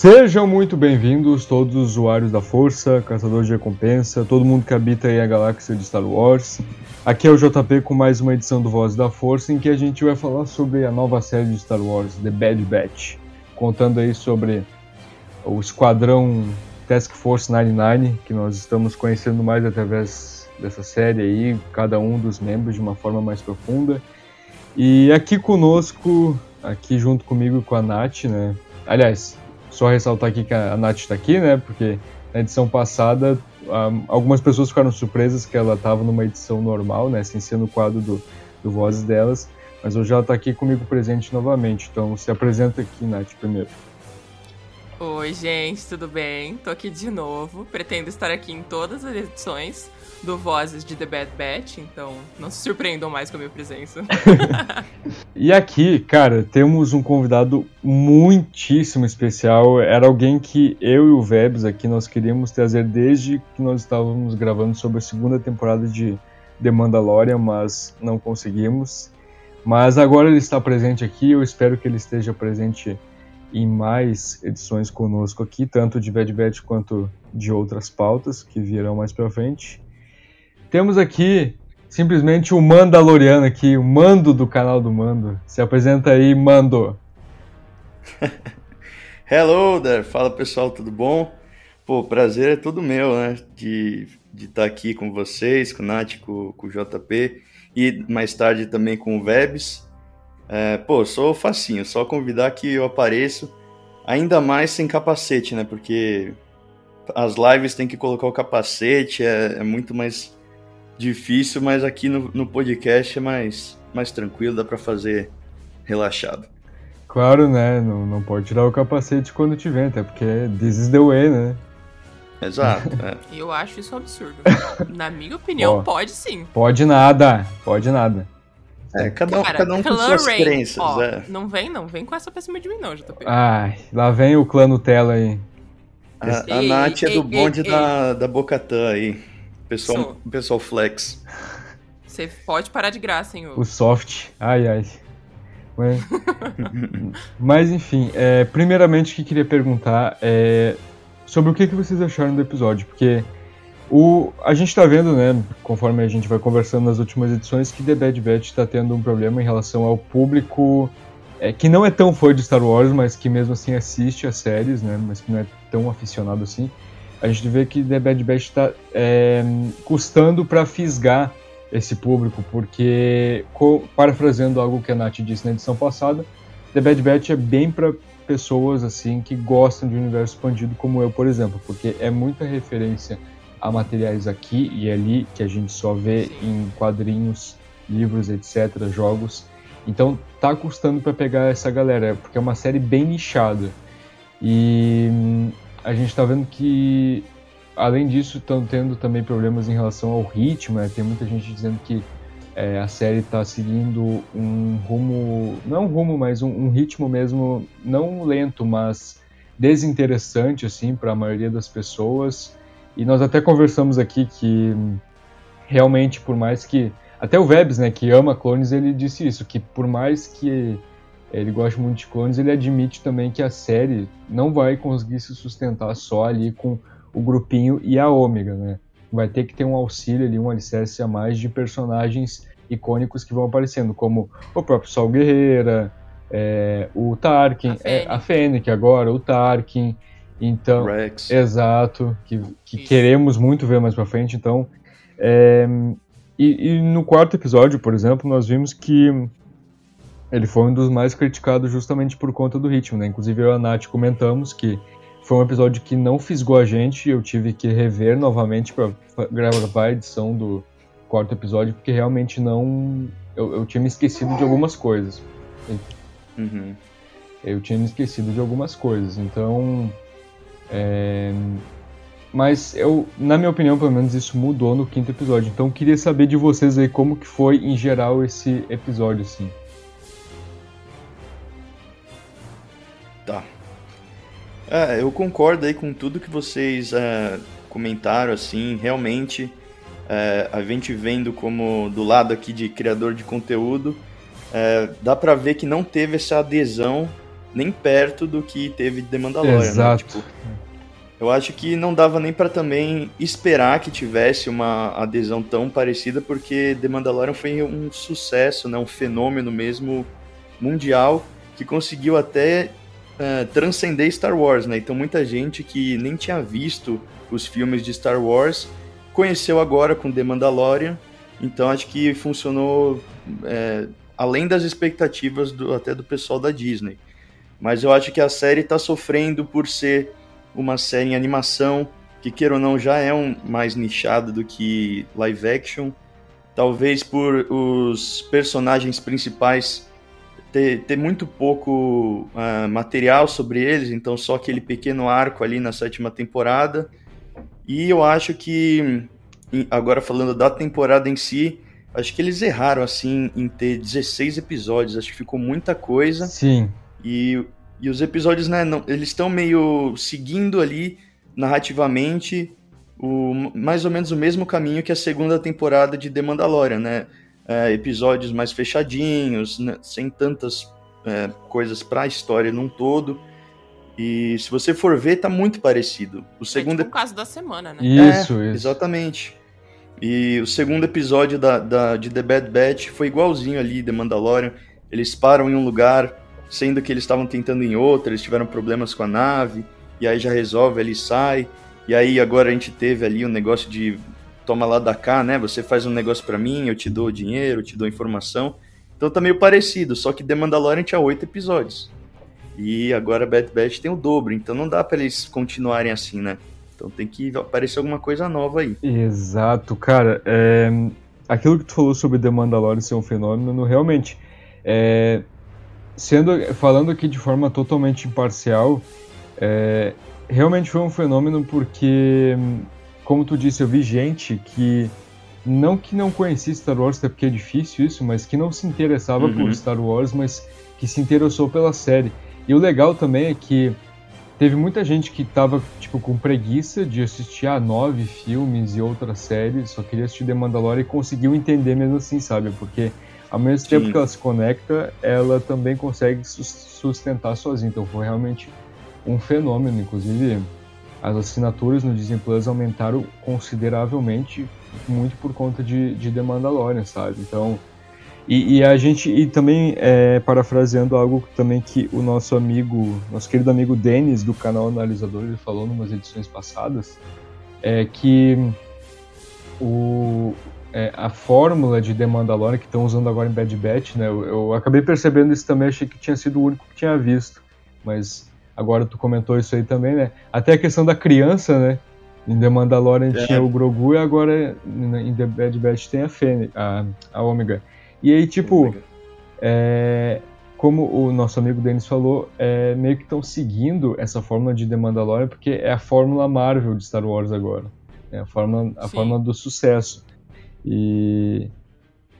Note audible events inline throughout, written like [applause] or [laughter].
Sejam muito bem-vindos todos os usuários da Força, caçadores de recompensa, todo mundo que habita aí a galáxia de Star Wars. Aqui é o JP com mais uma edição do Voz da Força em que a gente vai falar sobre a nova série de Star Wars, The Bad Batch, contando aí sobre o esquadrão Task Force 99, que nós estamos conhecendo mais através dessa série aí, cada um dos membros de uma forma mais profunda. E aqui conosco, aqui junto comigo com a Nath, né? Aliás, só ressaltar aqui que a Nath está aqui, né? Porque na edição passada um, algumas pessoas ficaram surpresas que ela estava numa edição normal, né? Sem ser no quadro do, do Vozes delas. Mas hoje ela está aqui comigo presente novamente. Então se apresenta aqui, Nath, primeiro. Oi, gente, tudo bem? Tô aqui de novo. Pretendo estar aqui em todas as edições do Vozes de The Bad Batch, então não se surpreendam mais com a minha presença. [laughs] [laughs] E aqui, cara, temos um convidado muitíssimo especial. Era alguém que eu e o Vebs aqui nós queríamos trazer desde que nós estávamos gravando sobre a segunda temporada de The Mandalorian, mas não conseguimos. Mas agora ele está presente aqui, eu espero que ele esteja presente em mais edições conosco aqui, tanto de Bad Batch quanto de outras pautas que virão mais pra frente. Temos aqui simplesmente o Mandaloriano aqui, o Mando do canal do Mando. Se apresenta aí, Mando. [laughs] Hello there, fala pessoal, tudo bom? Pô, prazer é todo meu, né? De estar de tá aqui com vocês, com o Nath, com, com o JP e mais tarde também com o Vebs. É, pô, sou facinho, só convidar que eu apareço, ainda mais sem capacete, né? Porque as lives tem que colocar o capacete, é, é muito mais difícil, mas aqui no, no podcast é mais, mais tranquilo, dá pra fazer relaxado. Claro, né? Não, não pode tirar o capacete quando tiver, até porque this is the way, né? Exato. é. [laughs] Eu acho isso um absurdo. [laughs] Na minha opinião, pode sim. Pode nada, pode nada. É, cada um, Cara, cada um com suas Rain, crenças, ó, é. Não vem, não. Vem com essa pra cima de mim, não, JP. Ai, lá vem o clã Nutella aí. A, a Ei, Nath é ei, do ei, bonde ei. da, da Bocatã aí. Pessoal, Sou. pessoal flex. Você pode parar de graça, hein, ô. O soft. Ai, ai. Mas, [laughs] mas enfim, é, primeiramente o que eu queria perguntar é sobre o que, que vocês acharam do episódio, porque o, a gente tá vendo, né, conforme a gente vai conversando nas últimas edições, que The Bad Batch tá tendo um problema em relação ao público é, que não é tão fã de Star Wars, mas que mesmo assim assiste as séries, né, mas que não é tão aficionado assim. A gente vê que The Bad Batch tá é, custando para fisgar esse público, porque, parafraseando algo que a Nath disse na edição passada, The Bad Batch é bem para pessoas assim que gostam de universo expandido, como eu, por exemplo, porque é muita referência a materiais aqui e ali que a gente só vê em quadrinhos, livros, etc., jogos. Então tá custando para pegar essa galera, porque é uma série bem nichada. E a gente tá vendo que além disso, estão tendo também problemas em relação ao ritmo. né? Tem muita gente dizendo que é, a série está seguindo um rumo, não um rumo, mas um, um ritmo mesmo, não lento, mas desinteressante assim para a maioria das pessoas. E nós até conversamos aqui que realmente por mais que até o Vebs, né, que ama clones, ele disse isso, que por mais que ele goste muito de clones, ele admite também que a série não vai conseguir se sustentar só ali com o grupinho e a Ômega, né? Vai ter que ter um auxílio ali, um alicerce a mais de personagens icônicos que vão aparecendo, como o próprio Sol Guerreira, é, o Tarkin, a, é, a Fennec agora, o Tarkin, então, Rex. exato, que, que queremos muito ver mais pra frente, então, é, e, e, no quarto episódio, por exemplo, nós vimos que ele foi um dos mais criticados justamente por conta do ritmo, né? Inclusive eu e a Nath comentamos que foi um episódio que não fisgou a gente, eu tive que rever novamente para gravar a edição do quarto episódio, porque realmente não. Eu, eu tinha me esquecido de algumas coisas. Uhum. Eu tinha me esquecido de algumas coisas, então. É... Mas eu, na minha opinião, pelo menos isso mudou no quinto episódio. Então eu queria saber de vocês aí como que foi em geral esse episódio, assim. Tá. É, eu concordo aí com tudo que vocês é, comentaram, assim, realmente é, a gente vendo como do lado aqui de criador de conteúdo, é, dá para ver que não teve essa adesão nem perto do que teve de The Mandalorian. Né? Exato. Né? Tipo, eu acho que não dava nem para também esperar que tivesse uma adesão tão parecida, porque The Mandalorian foi um sucesso, né? um fenômeno mesmo mundial que conseguiu até uh, transcender Star Wars, né? Então muita gente que nem tinha visto os filmes de Star Wars conheceu agora com The Mandalorian. Então acho que funcionou é, além das expectativas do, até do pessoal da Disney. Mas eu acho que a série está sofrendo por ser uma série em animação, que queira ou não já é um mais nichado do que live action. Talvez por os personagens principais ter, ter muito pouco uh, material sobre eles, então só aquele pequeno arco ali na sétima temporada. E eu acho que, agora falando da temporada em si, acho que eles erraram assim em ter 16 episódios, acho que ficou muita coisa. Sim. E, e os episódios, né, não, eles estão meio seguindo ali narrativamente o, mais ou menos o mesmo caminho que a segunda temporada de The Mandalorian, né? É, episódios mais fechadinhos, né, sem tantas é, coisas para a história num todo. E se você for ver, tá muito parecido. O segundo é tipo o caso da semana, né? Isso, é, isso. Exatamente. E o segundo episódio da, da, de The Bad Batch foi igualzinho ali, The Mandalorian. Eles param em um lugar, sendo que eles estavam tentando em outro, eles tiveram problemas com a nave, e aí já resolve, ali sai. E aí agora a gente teve ali um negócio de toma lá da cá, né? Você faz um negócio para mim, eu te dou dinheiro, eu te dou informação. Então tá meio parecido, só que The Mandalorian tinha oito episódios. E agora Bad Batch tem o dobro, então não dá para eles continuarem assim, né? Então tem que aparecer alguma coisa nova aí. Exato, cara. É... Aquilo que tu falou sobre The Mandalorian ser um fenômeno, realmente, é... sendo falando aqui de forma totalmente imparcial, é... realmente foi um fenômeno porque como tu disse, eu vi gente que não que não conhecia Star Wars, até porque é difícil isso, mas que não se interessava uhum. por Star Wars, mas que se interessou pela série. E o legal também é que teve muita gente que tava, tipo, com preguiça de assistir a nove filmes e outras séries, só queria assistir The Mandalorian e conseguiu entender mesmo assim, sabe? Porque ao mesmo Sim. tempo que ela se conecta, ela também consegue sustentar sozinha. Então foi realmente um fenômeno, inclusive as assinaturas no Disney Plus aumentaram consideravelmente, muito por conta de, de The Mandalorian, sabe? Então, e, e a gente, e também é, parafraseando algo também que o nosso amigo, nosso querido amigo Denis do canal Analisador, ele falou em umas edições passadas, é que o, é, a fórmula de The Mandalorian que estão usando agora em Bad Batch, né? Eu, eu acabei percebendo isso também, achei que tinha sido o único que tinha visto, mas Agora tu comentou isso aí também, né? Até a questão da criança, né? Em The Mandalorian é. tinha o Grogu e agora em The Bad Batch tem a Fênix, a, a Omega. E aí, tipo, é, como o nosso amigo Denis falou, é, meio que estão seguindo essa fórmula de The Mandalorian, porque é a fórmula Marvel de Star Wars agora. É a fórmula, a fórmula do sucesso. E,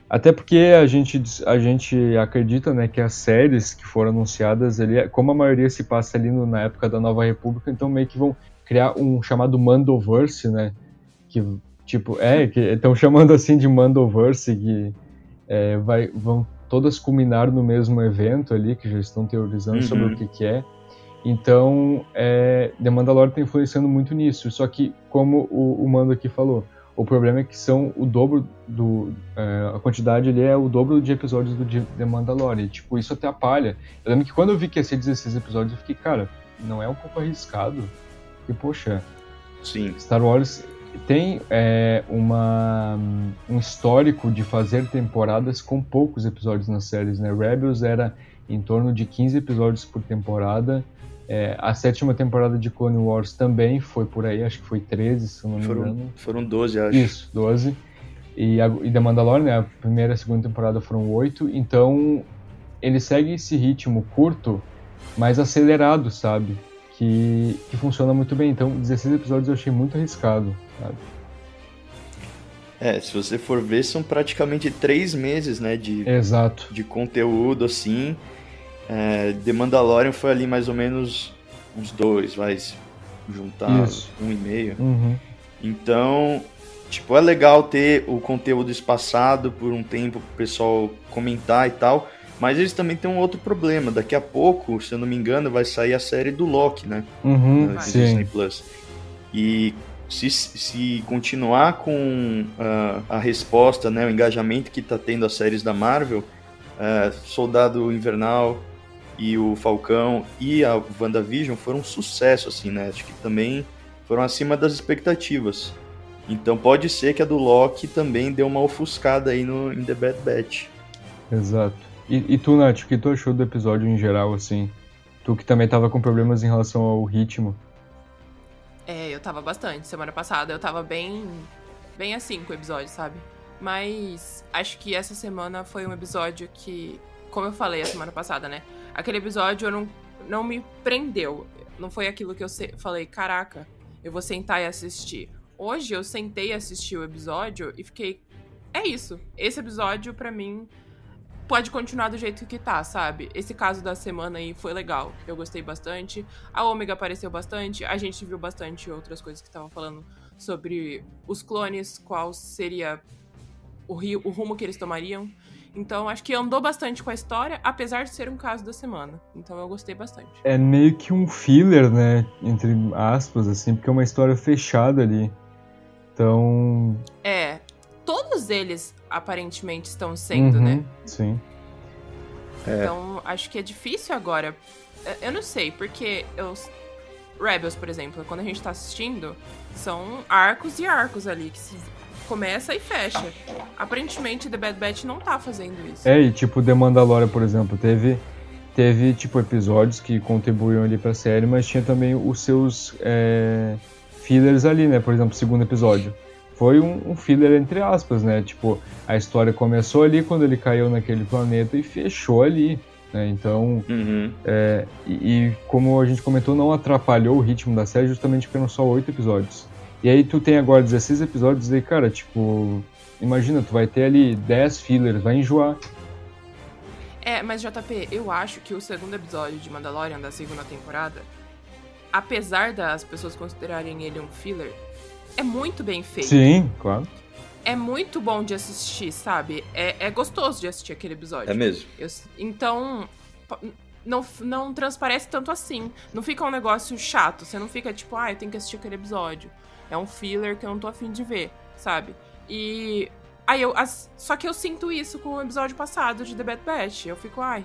Até porque a gente, a gente acredita né, que as séries que foram anunciadas, ali, como a maioria se passa ali no, na época da Nova República, então meio que vão criar um chamado Mandoverse, né? Que, tipo, é, que estão chamando assim de Mandoverse, que é, vai, vão todas culminar no mesmo evento ali, que já estão teorizando Uhum. sobre o que, que é. Então, é, The Mandalorian está influenciando muito nisso. Só que, como o, o Mando aqui falou, o problema é que são o dobro do. é, a quantidade ali é o dobro de episódios do The Mandalorian. E, tipo, isso atrapalha. Eu lembro que quando eu vi que ia ser 16 episódios, eu fiquei, cara, não é um pouco arriscado? E, poxa, Sim. Star Wars tem é, uma, um histórico de fazer temporadas com poucos episódios nas séries, né? Rebels era em torno de 15 episódios por temporada. É, a sétima temporada de Clone Wars também foi por aí, acho que foi 13, se não me Foram, engano. foram 12, acho. Isso, 12. E, a, e The Mandalorian, né, a primeira e a segunda temporada foram 8. Então, ele segue esse ritmo curto, mas acelerado, sabe? Que, que funciona muito bem. Então, 16 episódios eu achei muito arriscado, sabe? É, se você for ver, são praticamente três meses, né, de, Exato. de conteúdo, assim. É, The Mandalorian foi ali mais ou menos uns dois, vai juntar Isso. um e meio. Uhum. Então, tipo, é legal ter o conteúdo espaçado por um tempo pro pessoal comentar e tal. Mas eles também têm um outro problema. Daqui a pouco, se eu não me engano, vai sair a série do Loki, né? Uhum, na sim. Disney Plus. E se, se continuar com ah, a resposta, né, o engajamento que está tendo as séries da Marvel, ah, Soldado Invernal e o Falcão e a WandaVision foram um sucesso, assim, né? Acho que também foram acima das expectativas. Então pode ser que a do Loki também deu uma ofuscada aí no em The Bad Batch. Exato. E, e tu, Nath, o que tu achou do episódio em geral, assim? Tu que também tava com problemas em relação ao ritmo. É, eu tava bastante. Semana passada eu tava bem. bem assim com o episódio, sabe? Mas acho que essa semana foi um episódio que. Como eu falei a semana passada, né? Aquele episódio não, não me prendeu. Não foi aquilo que eu falei, caraca, eu vou sentar e assistir. Hoje eu sentei e assisti o episódio e fiquei. É isso. Esse episódio, pra mim, pode continuar do jeito que tá, sabe? Esse caso da semana aí foi legal. Eu gostei bastante. A Ômega apareceu bastante. A gente viu bastante outras coisas que estavam falando sobre os clones, qual seria o, rio, o rumo que eles tomariam. Então, acho que andou bastante com a história, apesar de ser um caso da semana. Então, eu gostei bastante. É meio que um filler, né? Entre aspas, assim, porque é uma história fechada ali. Então. É, todos eles aparentemente estão sendo, uhum, né? Sim. Então, acho que é difícil agora. Eu- Eu não sei, porque eu. Rebels, por exemplo, quando a gente tá assistindo, são arcos e arcos ali, que se começa e fecha. Aparentemente, The Bad Batch não tá fazendo isso. É, e tipo, The Mandalorian, por exemplo, teve, teve tipo, episódios que contribuíam ali pra série, mas tinha também os seus é, fillers ali, né? Por exemplo, o segundo episódio. Foi um, um filler entre aspas, né? Tipo, a história começou ali quando ele caiu naquele planeta e fechou ali. Né? Então, Uhum. é, e, e como a gente comentou, não atrapalhou o ritmo da série justamente porque eram só oito episódios. E aí tu tem agora 16 episódios e, cara, tipo, imagina, tu vai ter ali 10 fillers, vai enjoar. É, mas JP, eu acho que o segundo episódio de Mandalorian da segunda temporada, apesar das pessoas considerarem ele um filler, é muito bem feito. Sim, claro. É muito bom de assistir, sabe? É, é gostoso de assistir aquele episódio. É mesmo. Eu- então, não, não transparece tanto assim. Não fica um negócio chato. Você não fica tipo, ah, eu tenho que assistir aquele episódio. É um filler que eu não tô afim de ver, sabe? E. Aí eu. as- só que eu sinto isso com o episódio passado de The Bad Batch. Eu fico, ai.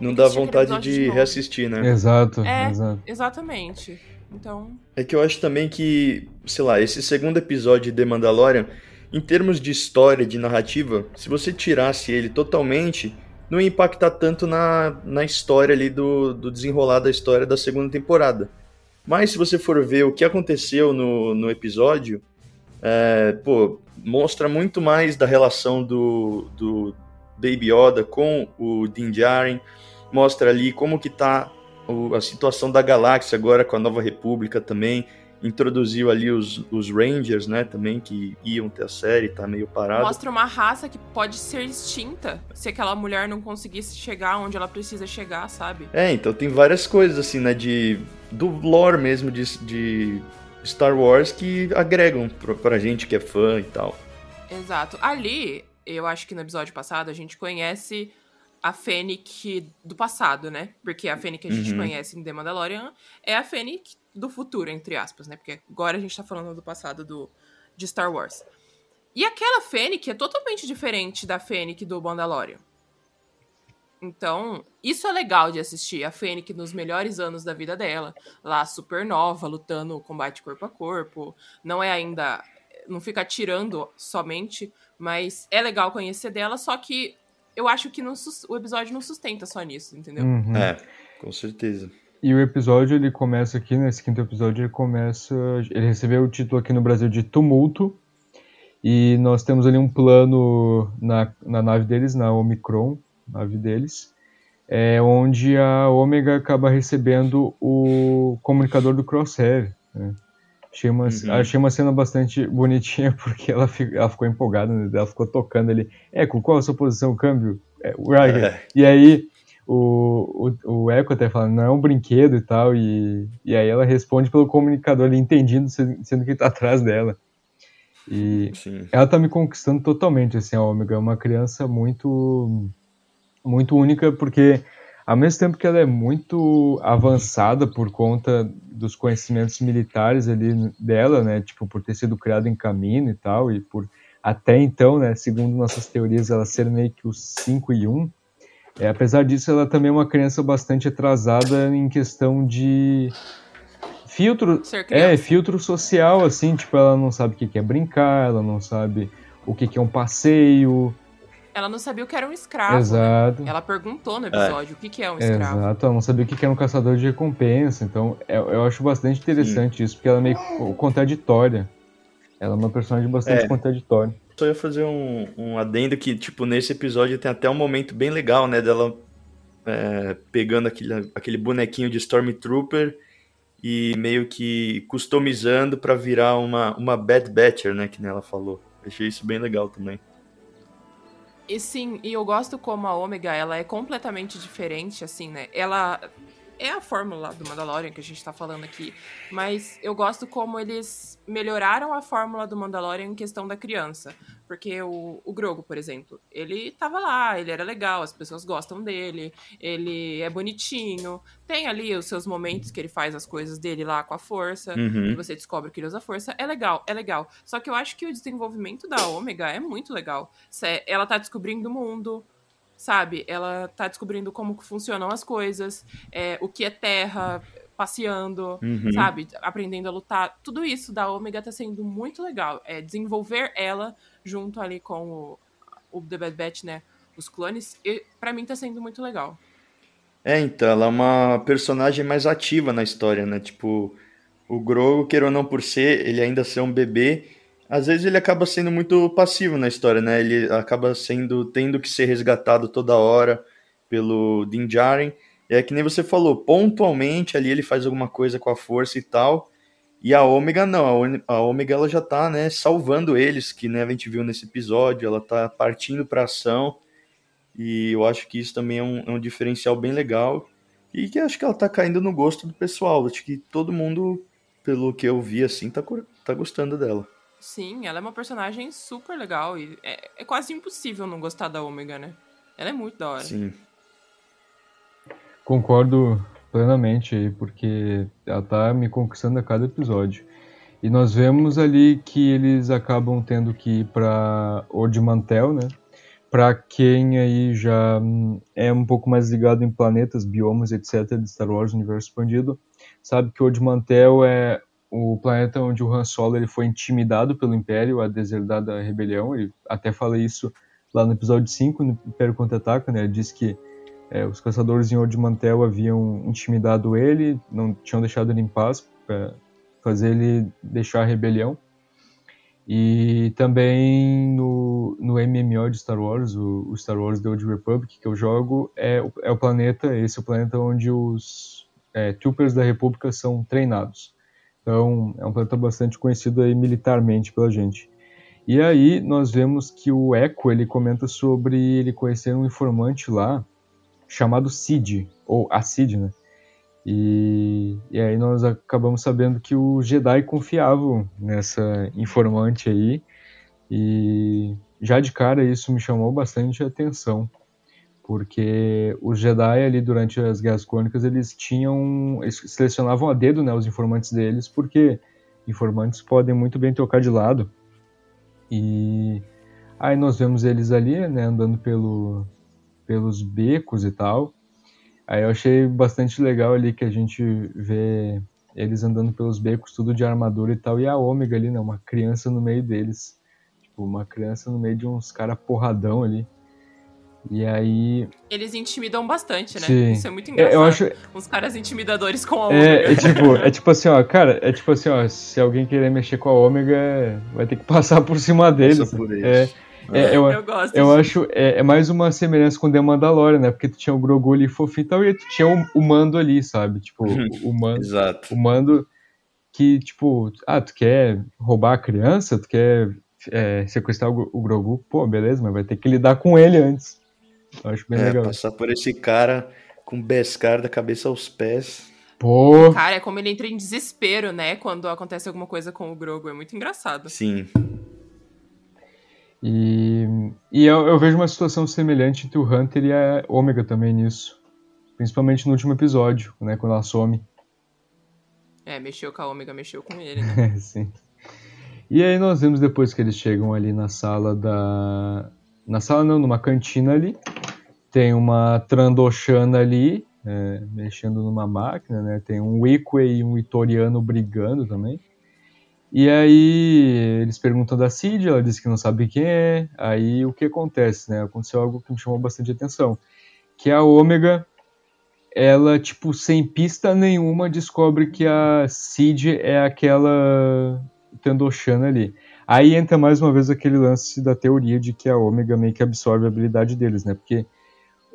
Não dá vontade de de reassistir, né? Exato, É. exato. Exatamente. Então. É que eu acho também que, sei lá, esse segundo episódio de The Mandalorian, em termos de história, de narrativa, se você tirasse ele totalmente, não ia impactar tanto na, na história ali do, do desenrolar da história da segunda temporada. Mas se você for ver o que aconteceu no, no episódio, é, pô, mostra muito mais da relação do, do Baby Yoda com o Din Djarin, mostra ali como que tá o- a situação da galáxia agora com a Nova República também, introduziu ali os, os Rangers, né, também, que iam ter a série, tá meio parado. Mostra uma raça que pode ser extinta se aquela mulher não conseguisse chegar onde ela precisa chegar, sabe? É, então tem várias coisas, assim, né, de... do lore mesmo de, de Star Wars que agregam pra, pra gente que é fã e tal. Exato. Ali, eu acho que no episódio passado a gente conhece a Fennec do passado, né? Porque a Fennec que a gente Uhum. conhece em The Mandalorian é a Fennec do futuro, entre aspas, né? Porque agora a gente tá falando do passado do, de Star Wars. E aquela Fennec é totalmente diferente da Fennec do Mandalorian. Então, isso é legal de assistir. A Fennec nos melhores anos da vida dela. Lá, super nova, lutando combate corpo a corpo. Não é ainda... Não fica atirando somente, mas é legal conhecer dela, só que eu acho que não o episódio não sustenta só nisso, entendeu? Uhum. É, com certeza. E o episódio, ele começa aqui, nesse quinto episódio, ele começa... Ele recebeu o título aqui no Brasil de Tumulto. E nós temos ali um plano na, na nave deles, na Omicron, nave deles, é onde a Ômega acaba recebendo o comunicador do Crosshair. Né? Achei, uma, Uhum. achei uma cena bastante bonitinha, [laughs] porque ela, ela ficou empolgada, né? ela ficou tocando ali. Eco, qual a sua posição? Câmbio? É, Riker. É. E aí o, o, o Echo até fala, não é um brinquedo e tal, e, e aí ela responde pelo comunicador ali, entendido, sendo, que ele tá atrás dela. E Sim. ela tá me conquistando totalmente, assim, a Ômega. É uma criança muito, muito única, porque ao mesmo tempo que ela é muito avançada por conta dos conhecimentos militares ali dela, né, tipo, por ter sido criada em caminho e tal, e por até então, né, segundo nossas teorias, ela ser meio que os 5 e 1, é, apesar disso, ela também é uma criança bastante atrasada em questão de filtro, é, filtro social, assim, tipo, ela não sabe o que é brincar, ela não sabe o que é um passeio, Ela não sabia o que era um escravo. né? exato. Ela perguntou no episódio o que, que é um É, escravo. Exato, ela não sabia o que era um caçador de recompensa, então eu, eu acho bastante interessante isso, porque ela é meio co- contraditória. Ela é uma personagem bastante É. contraditória. Só ia fazer um, um adendo que, tipo, nesse episódio tem até um momento bem legal, né? Dela é, pegando aquele, aquele bonequinho de Stormtrooper e meio que customizando pra virar uma, uma Bad Batcher, né? Que ela falou. Achei isso bem legal também. E sim, e eu gosto como a Ômega, ela é completamente diferente, assim, né? Ela é a fórmula do Mandalorian que a gente tá falando aqui, mas eu gosto como eles melhoraram a fórmula do Mandalorian em questão da criança. Porque o, o Grogu, por exemplo, ele tava lá, ele era legal, as pessoas gostam dele, ele é bonitinho, tem ali os seus momentos que ele faz as coisas dele lá com a força, Uhum. e você descobre que ele usa força, é legal, é legal. Só que eu acho que o desenvolvimento da Ômega é muito legal. Ela tá descobrindo o mundo, sabe? Ela tá descobrindo como funcionam as coisas, é, o que é terra, passeando, Uhum. sabe? Aprendendo a lutar. Tudo isso da Ômega tá sendo muito legal. É desenvolver ela junto ali com o, o The Bad Batch, né? Os clones, e para mim tá sendo muito legal. É, então, ela é uma personagem mais ativa na história, né? Tipo, o Grogu, queira ou não por ser, ele ainda ser um bebê, às vezes ele acaba sendo muito passivo na história, né? Ele acaba sendo, tendo que ser resgatado toda hora pelo Din Djarin. É que nem você falou, pontualmente ali ele faz alguma coisa com a força e tal. E a Ômega não, a Ômega ela já tá, né, salvando eles, que né, a gente viu nesse episódio, ela tá partindo pra ação. E eu acho que isso também é um, é um diferencial bem legal. E que acho que ela tá caindo no gosto do pessoal. Acho que todo mundo, pelo que eu vi, assim, tá, tá gostando dela. Sim, ela é uma personagem super legal e é, é quase impossível não gostar da Ômega, né? Ela é muito da hora. Sim. Concordo plenamente aí, porque ela tá me conquistando a cada episódio. E nós vemos ali que eles acabam tendo que ir pra Odimantel, né? Pra quem aí já hum, é um pouco mais ligado em planetas, biomas, etc. de Star Wars Universo Expandido, sabe que Odimantel é o planeta onde o Han Solo ele foi intimidado pelo Império a deserdar da rebelião. Ele até fala isso lá no episódio 5, no Império Contra-Ataca, né? Ele diz que é, os caçadores em Odimantel haviam intimidado ele, não tinham deixado ele em paz para fazer ele deixar a rebelião. E também no, no MMO de Star Wars, o, o Star Wars The Old Republic, que eu jogo, é, é o planeta, esse é o planeta onde os é, Troopers da República são treinados. Então, é um planeta bastante conhecido aí militarmente pela gente. E aí nós vemos que o Echo ele comenta sobre ele conhecer um informante lá chamado Cid, ou a Cid, né? E, e aí nós acabamos sabendo que os Jedi confiavam nessa informante aí. E já de cara isso me chamou bastante atenção. Porque os Jedi ali durante as Guerras Clônicas eles tinham. Eles selecionavam a dedo né, os informantes deles, porque informantes podem muito bem trocar de lado. E aí nós vemos eles ali, né, andando pelo, pelos becos e tal. Aí eu achei bastante legal ali que a gente vê eles andando pelos becos, tudo de armadura e tal, e a Ômega ali, né, uma criança no meio deles. Tipo, uma criança no meio de uns cara porradão ali. E aí. Eles intimidam bastante, né? Sim. Isso é muito engraçado. Eu acho, Uns caras intimidadores com a É, Ômega. é tipo, é [laughs] tipo assim, ó, cara, é tipo assim, ó, se alguém querer mexer com a ômega, vai ter que passar por cima deles. Por É, eles. é, eu, Eu gosto. eu disso. acho, é, é mais uma semelhança com The Mandalorian, né? Porque tu tinha o Grogu ali fofinho e tal, e tu tinha o, o Mando ali, sabe? Tipo, o, o Mando, Exato. o Mando que, tipo, ah, tu quer roubar a criança, tu quer é, sequestrar o, o Grogu, pô, beleza, mas vai ter que lidar com ele antes. Eu acho bem É, legal. passar por esse cara com Beskar da cabeça aos pés. Pô, Cara, é como ele entra em desespero, né? Quando acontece alguma coisa com o Grogu. É muito engraçado. Sim. E, e eu, eu vejo uma situação semelhante entre o Hunter e a Ômega também nisso. Principalmente no último episódio, né? Quando ela some. É, mexeu com a Ômega, mexeu com ele, [laughs] né? Sim. E aí nós vemos depois que eles chegam ali na sala da. Na sala não, numa cantina ali. Tem uma Trandoshana ali, é, mexendo numa máquina, né? Tem um Ikwe e um Itoriano brigando também. E aí eles perguntam da Cid, ela diz que não sabe quem é. Aí o que acontece, né? Aconteceu algo que me chamou bastante atenção. Que a Ômega, ela, tipo, sem pista nenhuma, descobre que a Cid é aquela Tandoshana ali. Aí entra mais uma vez aquele lance da teoria de que a Ômega meio que absorve a habilidade deles, né? Porque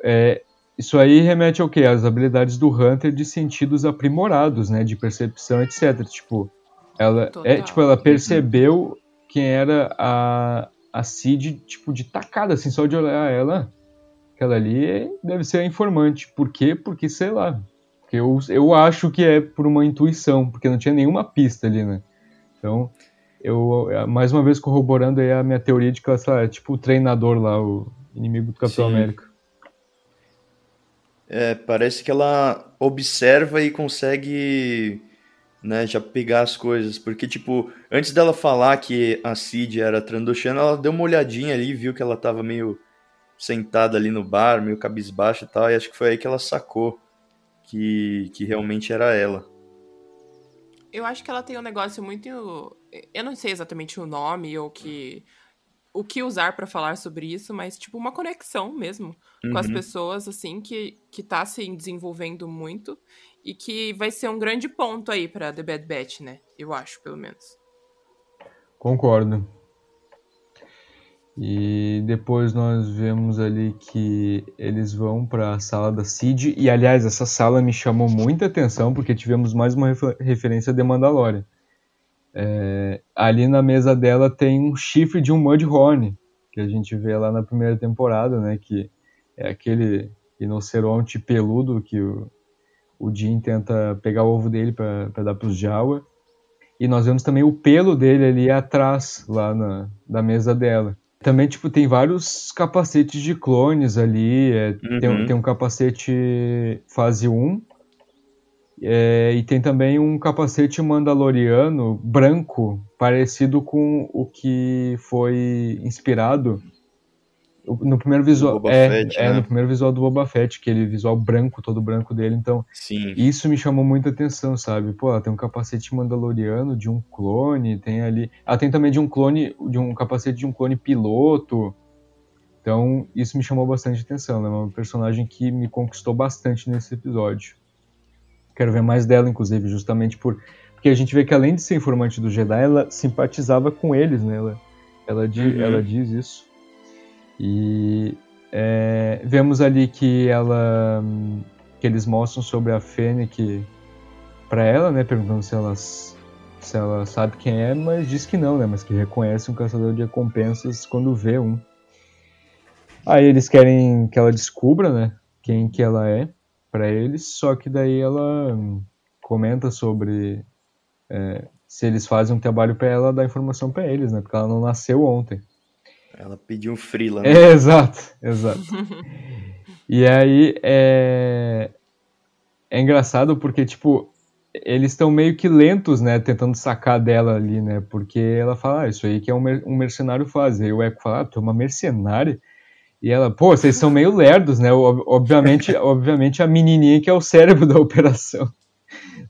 é, isso aí remete ao quê? Às habilidades do Hunter de sentidos aprimorados, né? De percepção, etc. Tipo, ela, é, Total. tipo, ela percebeu quem era a, a Cid, tipo, de tacada, assim, só de olhar ela. Aquela ali deve ser a informante. Por quê? Porque, sei lá. Porque eu, eu acho que é por uma intuição, porque não tinha nenhuma pista ali, né? Então, eu, mais uma vez corroborando aí a minha teoria de que ela sei lá, é tipo o treinador lá, o inimigo do Capitão Sim. América. É, parece que ela observa e consegue, né, já pegar as coisas. Porque, tipo, antes dela falar que a Cid era Trandoshana, ela deu uma olhadinha ali, viu que ela tava meio sentada ali no bar, meio cabisbaixa e tal, e acho que foi aí que ela sacou que, que realmente era ela. Eu acho que ela tem um negócio muito. Eu não sei exatamente o nome ou que. O que usar pra falar sobre isso, mas, tipo, uma conexão mesmo com as Uhum. pessoas, assim, que, que tá se desenvolvendo muito e que vai ser um grande ponto aí pra The Bad Batch, né? Eu acho, pelo menos. Concordo. E depois nós vemos ali que eles vão para a sala da Cid. E aliás, essa sala me chamou muita atenção porque tivemos mais uma refer- referência de Mandalorian. É, ali na mesa dela tem um chifre de um Mudhorn, que a gente vê lá na primeira temporada, né? Que é aquele rinoceronte peludo que o, o Jin tenta pegar o ovo dele para dar para os Jawa. E nós vemos também o pelo dele ali atrás, lá na, da mesa dela. Também, tipo, tem vários capacetes de clones ali. é, tem, Uhum. tem um capacete fase 1. É, e tem também um capacete mandaloriano branco, parecido com o que foi inspirado no primeiro visual. É, Fett, é né? no primeiro visual do Boba Fett, aquele visual branco, todo branco dele. Então, Sim. isso me chamou muita atenção, sabe? Pô, ela tem um capacete mandaloriano de um clone, tem ali. Ela tem também de um clone, de um capacete de um clone piloto. Então, isso me chamou bastante atenção, né? Uma personagem que me conquistou bastante nesse episódio. Quero ver mais dela, inclusive, justamente por. Porque a gente vê que além de ser informante do Jedi, ela simpatizava com eles, né? Ela, ela, di- Uhum. ela diz isso. E é, vemos ali que ela. que eles mostram sobre a Fennec pra ela, né? Perguntando se elas se ela sabe quem é, mas diz que não, né? Mas que reconhece um caçador de recompensas quando vê um. Aí eles querem que ela descubra, né? Quem que ela é para eles, só que daí ela comenta sobre é, se eles fazem um trabalho para ela, dar informação para eles, né? Porque ela não nasceu ontem. Ela pediu um freela, né? É, [laughs] exato, exato. e aí é... é engraçado porque, tipo, eles estão meio que lentos, né, tentando sacar dela ali, né, porque ela fala, ah, isso aí que é um, mer um mercenário faz. Aí o Echo fala, ah, tu é uma mercenária? E ela, pô, vocês são meio lerdos, né, obviamente, [laughs] obviamente a menininha que é o cérebro da operação,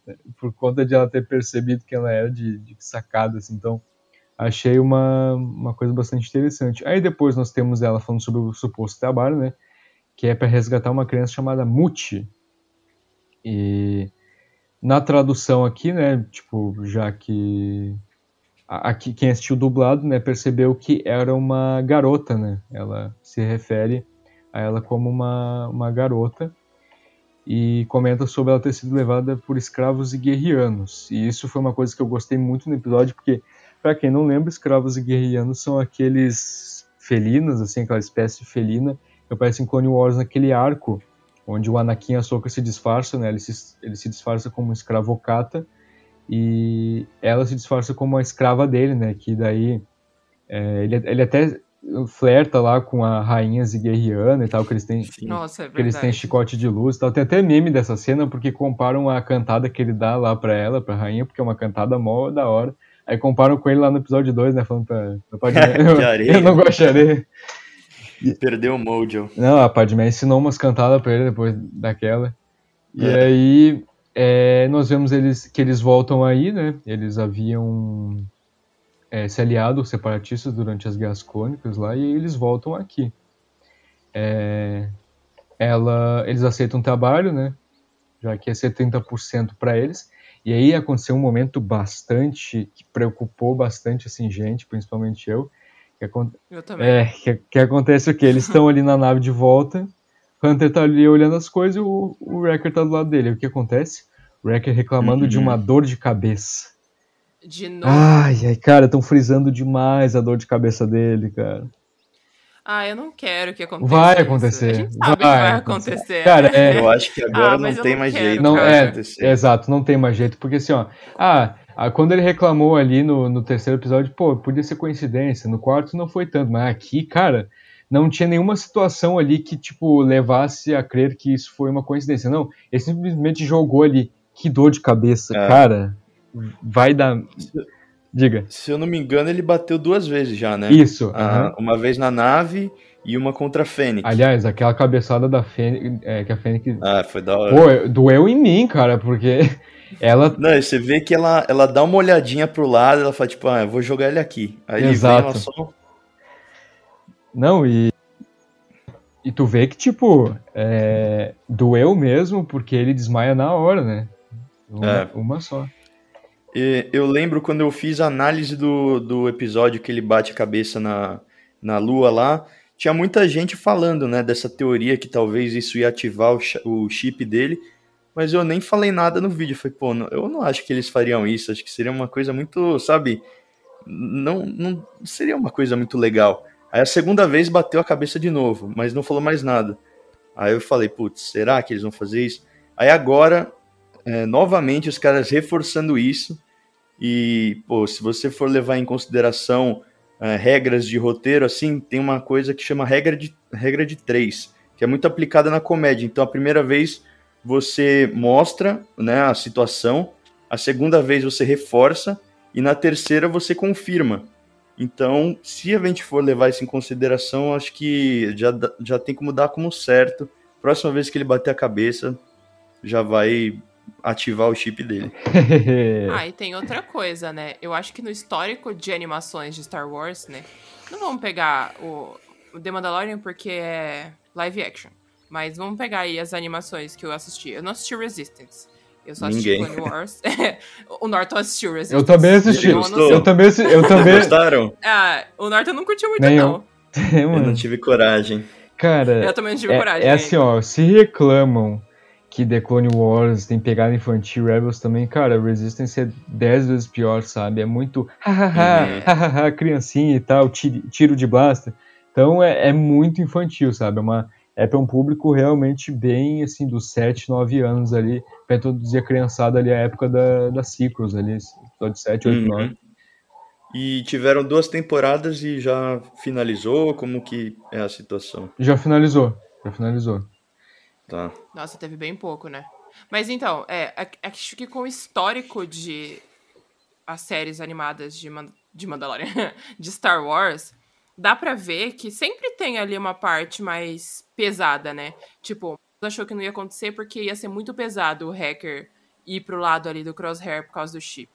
[laughs] por conta de ela ter percebido que ela era de, de sacada, assim, então achei uma, uma coisa bastante interessante. Aí depois nós temos ela falando sobre o suposto trabalho, né, que é para resgatar uma criança chamada Muti. E na tradução aqui, né, tipo, já que aqui quem assistiu dublado, né, percebeu que era uma garota, né? Ela se refere a ela como uma, uma garota e comenta sobre ela ter sido levada por escravos e guerrianos. E isso foi uma coisa que eu gostei muito no episódio, porque para quem não lembra, escravos e guerrianos são aqueles felinos, assim, aquela espécie felina que aparece em Clone Wars naquele arco onde o Anakin Ahsoka se disfarça, né? Ele se, ele se disfarça como um escravocata e ela se disfarça como a escrava dele, né? Que daí é, ele, ele até flerta lá com a rainha ziguerriana e tal, que eles têm, Nossa, é que eles têm chicote de luz e tal. Tem até meme dessa cena porque comparam a cantada que ele dá lá pra ela, pra rainha, porque é uma cantada mó da hora. Aí comparam com ele lá no episódio 2, né? Falando pra, pra Padmé, [laughs] eu, eu não gosto de areia. Perdeu o mojo. Não, a Padmé ensinou umas cantadas pra ele depois daquela. E é. aí é, nós vemos eles que eles voltam aí, né? Eles haviam é, se aliado aos separatistas durante as guerras clônicas lá e eles voltam aqui. É, ela, eles aceitam trabalho, né? Já que é 70% para eles. E aí aconteceu um momento bastante que preocupou bastante assim gente, principalmente eu, que, eu também. É, que, que acontece o que? Eles [laughs] estão ali na nave de volta, Hunter tá ali olhando as coisas e o, o Wrecker tá do lado dele. O que acontece? O Wrecker reclamando uhum. de uma dor de cabeça. De novo? Ai, ai, cara, estão frisando demais a dor de cabeça dele, cara. Ah, eu não quero que aconteça. Vai acontecer. A gente sabe vai que vai acontecer. acontecer. Cara, é... Eu acho que agora ah, não tem mais jeito. Não, é, exato, não tem mais jeito. Porque assim, ó. Ah, ah, quando ele reclamou ali no, no terceiro episódio, pô, podia ser coincidência. No quarto não foi tanto, mas aqui, cara, não tinha nenhuma situação ali que, tipo, levasse a crer que isso foi uma coincidência. Não, ele simplesmente jogou ali. Que dor de cabeça, é. cara. Vai dar. Diga. Se eu não me engano, ele bateu duas vezes já, né? Isso. Ah, Uma vez na nave e uma contra a Fênix. Aliás, aquela cabeçada da Fênix. É, que a Fênix. Ah, foi da hora. Pô, doeu em mim, cara, porque [laughs] ela. Não, você vê que ela, ela dá uma olhadinha pro lado, ela fala, tipo, ah, eu vou jogar ele aqui. Aí Exato. vem, ela só. Não, e. E tu vê que, tipo, é... doeu mesmo, porque ele desmaia na hora, né? Uma, é. uma só. E eu lembro quando eu fiz a análise do, do episódio que ele bate a cabeça na, na lua lá, tinha muita gente falando, né, dessa teoria que talvez isso ia ativar o, o chip dele mas eu nem falei nada no vídeo. Falei, pô, eu não acho que eles fariam isso. Acho que seria uma coisa muito, sabe? Não, não seria uma coisa muito legal. Aí a segunda vez bateu a cabeça de novo, mas não falou mais nada. Aí eu falei, putz, será que eles vão fazer isso? Aí agora, é, novamente, os caras reforçando isso. E, pô, se você for levar em consideração é, regras de roteiro, assim, tem uma coisa que chama regra de, regra de três, que é muito aplicada na comédia. Então, a primeira vez você mostra né, a situação, a segunda vez você reforça e na terceira você confirma. Então, se a gente for levar isso em consideração, acho que já, já tem como dar como certo. Próxima vez que ele bater a cabeça, já vai ativar o chip dele. [laughs] ah, e tem outra coisa, né? Eu acho que no histórico de animações de Star Wars, né? Não vamos pegar o, o The Mandalorian porque é live action. Mas vamos pegar aí as animações que eu assisti. Eu não assisti Resistance. Eu só assisti Ninguém. Clone Wars. [laughs] o Norton assistiu Resistance. Eu também assisti. Eu, eu também assisti. Eu [laughs] também... Gostaram? Ah, o Norton não curtiu muito, Nem não. [laughs] Eu. eu não tive coragem. Cara, eu também não tive é, coragem. É assim, ó, se reclamam que The Clone Wars tem pegada infantil, Rebels também, cara, Resistance é 10 vezes pior, sabe? É muito hahaha, hahaha, criancinha e tal, tiro, tiro de blaster. Então é, é muito infantil, sabe? É, uma, é para um público realmente bem, assim, dos 7, 9 anos ali, pra introduzir a criançada ali, a época da, das ciclos ali, episódio 7, 8, Uhum. 9. E tiveram duas temporadas e já finalizou? Como que é a situação? Já finalizou, já finalizou. Tá. Nossa, teve bem pouco, né? Mas então, é, acho que com o histórico de as séries animadas de, Man de Mandalorian, [laughs] de Star Wars, dá pra ver que sempre tem ali uma parte mais pesada, né? Tipo, achou que não ia acontecer porque ia ser muito pesado o hacker ir pro lado ali do Crosshair por causa do chip.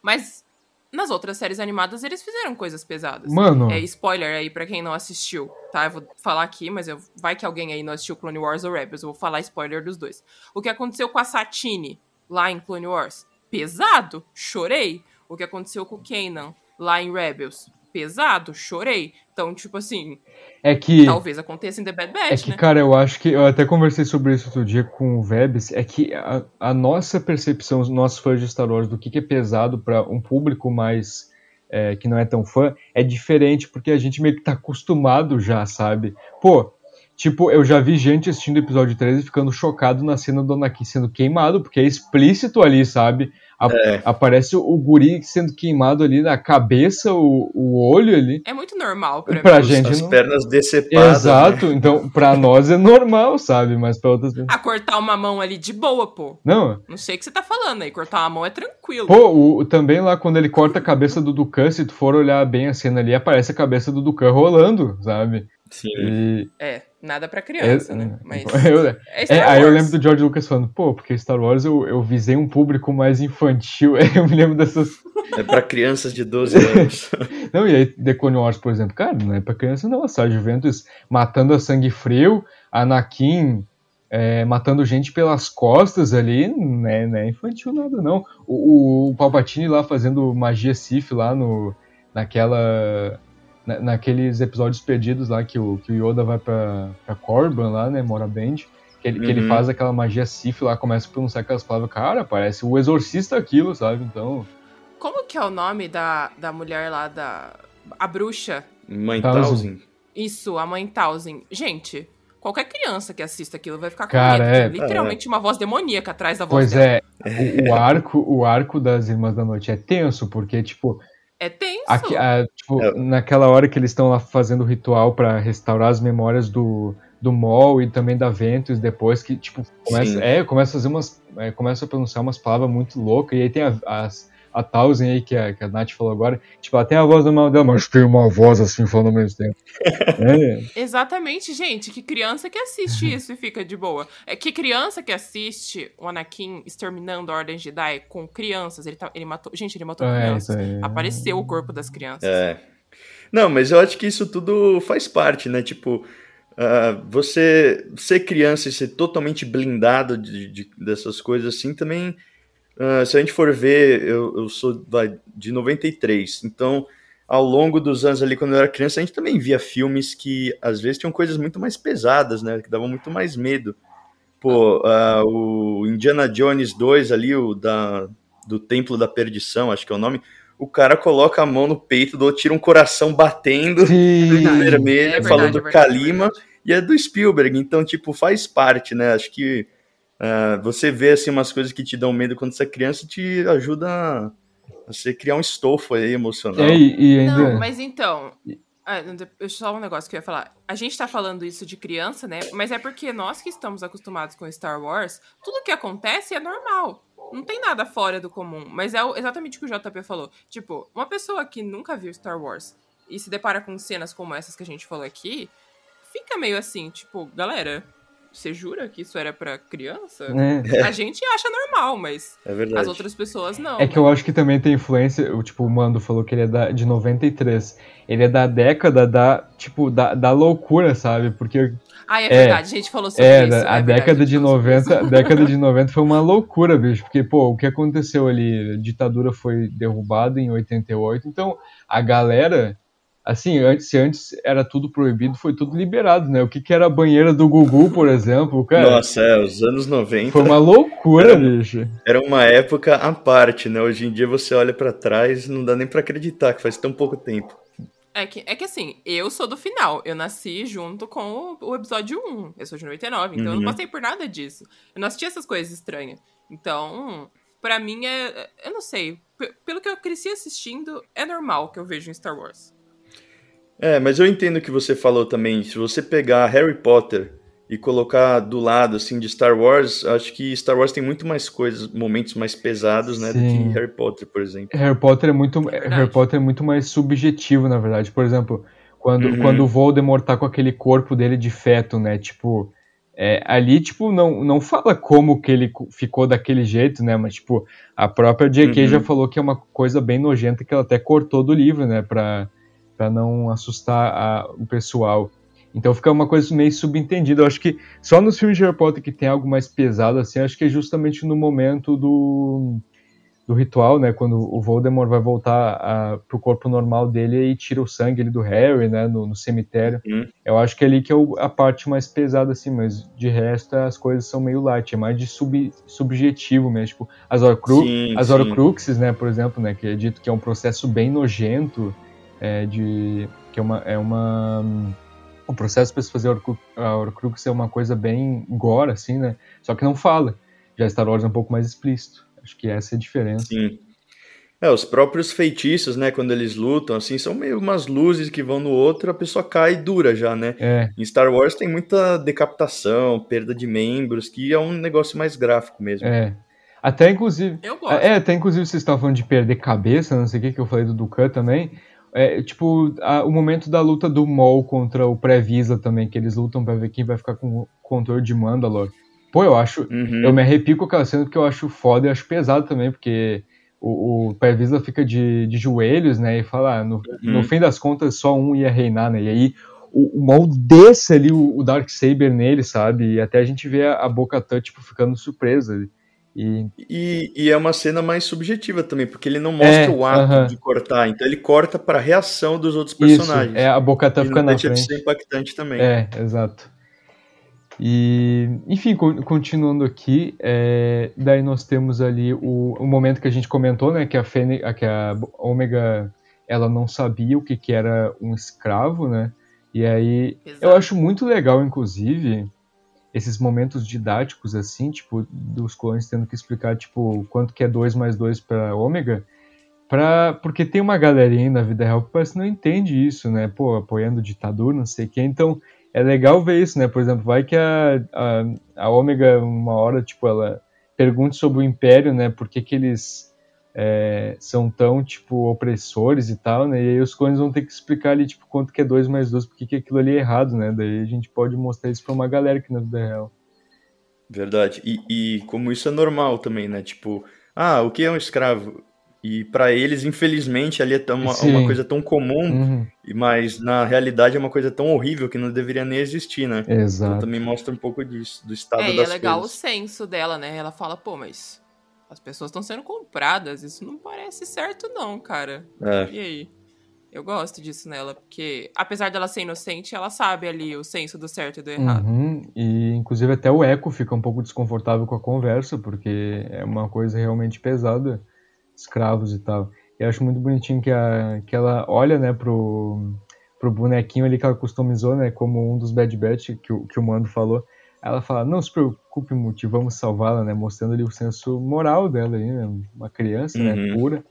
Mas nas outras séries animadas eles fizeram coisas pesadas. Mano, É spoiler aí pra quem não assistiu, tá? Eu vou falar aqui, mas eu, vai que alguém aí não assistiu Clone Wars ou Rebels, eu vou falar spoiler dos dois. O que aconteceu com a Satine lá em Clone Wars? Pesado, chorei. O que aconteceu com o Kanan lá em Rebels? Pesado, chorei. Então, tipo assim, é que... talvez aconteça em The Bad Batch, É que, né? cara, eu acho que. Eu até conversei sobre isso outro dia com o Vebs. É que a, a nossa percepção, os nossos fãs de Star Wars, do que, que é pesado para um público mais. é, que não é tão fã, é diferente, porque a gente meio que tá acostumado já, sabe? Pô, tipo, eu já vi gente assistindo o episódio 13 e ficando chocado na cena do Anakin sendo queimado, porque é explícito ali, sabe? A- É. Aparece o guri sendo queimado ali na cabeça, o, o olho ali. É muito normal pra, Pra mim. gente As não- pernas decepadas. né? Exato, então pra nós é normal, sabe? Mas pra outras pessoas. A cortar uma mão ali de boa, pô. Não, Não sei o que você tá falando aí. Cortar uma mão é tranquilo. pô, o, também lá quando ele corta a cabeça do Dukan, se tu for olhar bem a cena ali, aparece a cabeça do Dukan rolando, sabe? Sim. E. É, nada pra criança, é, né? Mas. [laughs] eu- É é, aí eu lembro do George Lucas falando, pô, porque Star Wars eu, eu visei um público mais infantil. [laughs] Aí eu me lembro dessas. É pra crianças de 12 anos. [laughs] Não, e aí The Clone Wars, por exemplo, cara, não é pra criança não, a Juventus matando a sangue frio, Anakin é, matando gente pelas costas ali, não é, não é infantil nada não. O, o Palpatine lá fazendo magia Sith lá no, naquela... na- naqueles episódios perdidos lá que o, que o Yoda vai pra, pra Corban lá, né, Moraband, que ele, que ele Uhum. faz aquela magia Sith lá, começa a pronunciar aquelas palavras, cara, parece o exorcista aquilo, sabe? Então... Como que é o nome da, da mulher lá da. A bruxa? Mãe. Tausen. Isso, a mãe Tausen. Gente, qualquer criança que assista aquilo vai ficar com Cara, medo. é. Tem literalmente uma voz demoníaca atrás da voz Pois dela. é, o, o arco, o arco das Irmãs da Noite é tenso, porque, tipo, É tenso. aqui- a- tipo, É. naquela hora que eles estão lá fazendo o ritual pra restaurar as memórias do, do Mol e também da Ventus, depois que, tipo, começa, Sim. é, começa a fazer umas. é, começa a pronunciar umas palavras muito loucas, e aí tem a, as, a Tausen aí, que a, que a Nath falou agora, tipo, ela tem a voz normal dela, mas tem uma voz assim falando ao mesmo tempo. [laughs] É, Exatamente, gente. Que criança que assiste isso e fica de boa. É que criança que assiste o Anakin exterminando a Ordem Jedi com crianças. Ele, tá, ele matou. Gente, ele matou é, crianças. Apareceu o corpo das crianças. É. Não, mas eu acho que isso tudo faz parte, né? Tipo, ah, você ser criança e ser totalmente blindado de, de- dessas coisas assim também. Ah, se a gente for ver, eu, eu sou vai, de 93, então ao longo dos anos ali, quando eu era criança, a gente também via filmes que às vezes tinham coisas muito mais pesadas, né? Que davam muito mais medo. Pô, ah, o Indiana Jones 2 ali, o da, do Templo da Perdição, acho que é o nome o cara coloca a mão no peito do tira um coração batendo vermelho, É verdade, falando é verdade, Kalima, é e é do Spielberg, então, tipo, faz parte, né? Acho que ah, você vê, assim, umas coisas que te dão medo quando você é criança te ajuda a você criar um estofo aí emocional. É, e, e ainda. Não, mas então. ah, eu- Só um negócio que eu ia falar. A gente tá falando isso de criança, né? Mas é porque nós que estamos acostumados com Star Wars, tudo que acontece é normal. Não tem nada fora do comum. Mas é exatamente o que o JP falou. Tipo, uma pessoa que nunca viu Star Wars e se depara com cenas como essas que a gente falou aqui, fica meio assim, tipo, galera, você jura que isso era pra criança? É. A gente acha normal, mas É verdade. as outras pessoas não. É que eu acho que também tem influência, o tipo, o Mando falou que ele é da, de 93. Ele é da década da, tipo, da, da loucura, sabe? Porque Ah, é, É. verdade, a gente falou sobre é, isso. da- a é verdade, década de falou sobre 90, isso. a década de 90 foi uma loucura, bicho, porque pô, o que aconteceu ali, a ditadura foi derrubada em 88, então a galera Assim, antes, se antes era tudo proibido, foi tudo liberado, né? O que, que era a banheira do Gugu, por exemplo, cara? Nossa, é, os anos 90. Foi uma loucura, era, bicho. Era uma época à parte, né? Hoje em dia você olha para trás e não dá nem para acreditar que faz tão pouco tempo. É que, é que assim, eu sou do final. Eu nasci junto com o, o episódio 1. Eu sou de 99, então uhum. eu não uhum. passei por nada disso. Eu não assisti essas coisas estranhas. Então, para mim é. Eu não sei. Pelo que eu cresci assistindo, é normal que eu vejo em Star Wars. É, mas eu entendo o que você falou também. Se você pegar Harry Potter e colocar do lado assim de Star Wars, acho que Star Wars tem muito mais coisas, momentos mais pesados, né, Sim. do que Harry Potter, por exemplo. Harry Potter é muito, é Harry Potter é muito mais subjetivo, na verdade. Por exemplo, quando, uhum. quando o Voldemort tá com aquele corpo dele de feto, né, tipo, é, ali, tipo, não, não fala como que ele ficou daquele jeito, né, mas, tipo, a própria J.K. Uhum. já falou que é uma coisa bem nojenta que ela até cortou do livro, né, pra para não assustar a, o pessoal. Então fica uma coisa meio subentendida. Eu acho que só nos filmes de Harry Potter que tem algo mais pesado assim, acho que é justamente no momento do, do ritual, né, quando o Voldemort vai voltar a, pro corpo normal dele e tira o sangue do Harry, né, no, no cemitério. Uhum. Eu acho que é ali que é o, a parte mais pesada assim, mas de resto as coisas são meio light, é mais de sub, subjetivo mesmo, tipo, as, Horcru sim, as Horcruxes, né, por exemplo, né, que é dito que é um processo bem nojento, é, de que é uma é uma o processo para se fazer a Horcrux é uma coisa bem gore assim, né? Só que não fala. Já Star Wars é um pouco mais explícito. Acho que essa é a diferença. Sim. É, os próprios feitiços, né, quando eles lutam, assim, são meio umas luzes que vão no outro, a pessoa cai dura já, né? É. Em Star Wars tem muita decapitação, perda de membros, que é um negócio mais gráfico mesmo. É. Até inclusive. Eu gosto. É, até inclusive vocês estavam falando de perder cabeça, não sei o que, que eu falei do Dukan também. É, tipo, a, o momento da luta do Maul contra o Pré-Visa também, que eles lutam pra ver quem vai ficar com o controle de Mandalore. Pô, eu acho. Uhum. Eu me arrepio com aquela cena porque eu acho foda e acho pesado também, porque o, o Pré-Visa fica de, de joelhos, né? E fala, ah, no, uhum. no fim das contas, só um ia reinar, né? E aí o, o Maul desce ali o, o Darksaber nele, sabe? E até a gente vê a, a Boca tipo, ficando surpresa. Ali. E... E, e, é uma cena mais subjetiva também, porque ele não mostra é, o ato uh -huh. de cortar, então ele corta para a reação dos outros personagens. Isso, é, a boca tá ficando na frente. ser impactante também. É, exato. E, enfim, continuando aqui, é, daí nós temos ali o, o momento que a gente comentou, né, que a, Fênix, que a Ômega, ela não sabia o que, que era um escravo, né, e aí Exato. eu acho muito legal, inclusive, esses momentos didáticos assim, tipo, dos clones tendo que explicar, tipo, quanto que é 2 mais 2 para ômega, pra, porque tem uma galerinha na vida real que parece que não entende isso, né? Pô, apoiando ditadura, não sei o que. Então, é legal ver isso, né? Por exemplo, vai que a, a, a ômega, uma hora, tipo, ela pergunte sobre o império, né? Por que, que eles é, são tão, tipo, opressores e tal, né? E aí os clones vão ter que explicar ali, tipo, quanto que é 2 mais 2, porque que aquilo ali é errado, né? Daí a gente pode mostrar isso pra uma galera aqui na vida real. Verdade. E, e como isso é normal também, né? Tipo, ah, o que é um escravo? E para eles, infelizmente, ali é uma, uma coisa tão comum, uhum. mas na realidade é uma coisa tão horrível que não deveria nem existir, né? Exato. Então também mostra um pouco disso, do estado é, das coisas. É legal coisas. o senso dela, né? Ela fala, pô, mas as pessoas estão sendo compradas. Isso não parece certo, não, cara. É. E aí? Eu gosto disso nela, porque apesar dela ser inocente, ela sabe ali o senso do certo e do errado. Uhum, e inclusive até o Echo fica um pouco desconfortável com a conversa, porque é uma coisa realmente pesada, escravos e tal. E acho muito bonitinho que, a, que ela olha, né, pro, pro bonequinho ali que ela customizou, né, como um dos Bad Batch que, que o Mando falou. Ela fala, não se preocupe, Muti, vamos salvá-la, né? Mostrando ali o senso moral dela aí, né? Uma criança, né, uhum. né? Pura.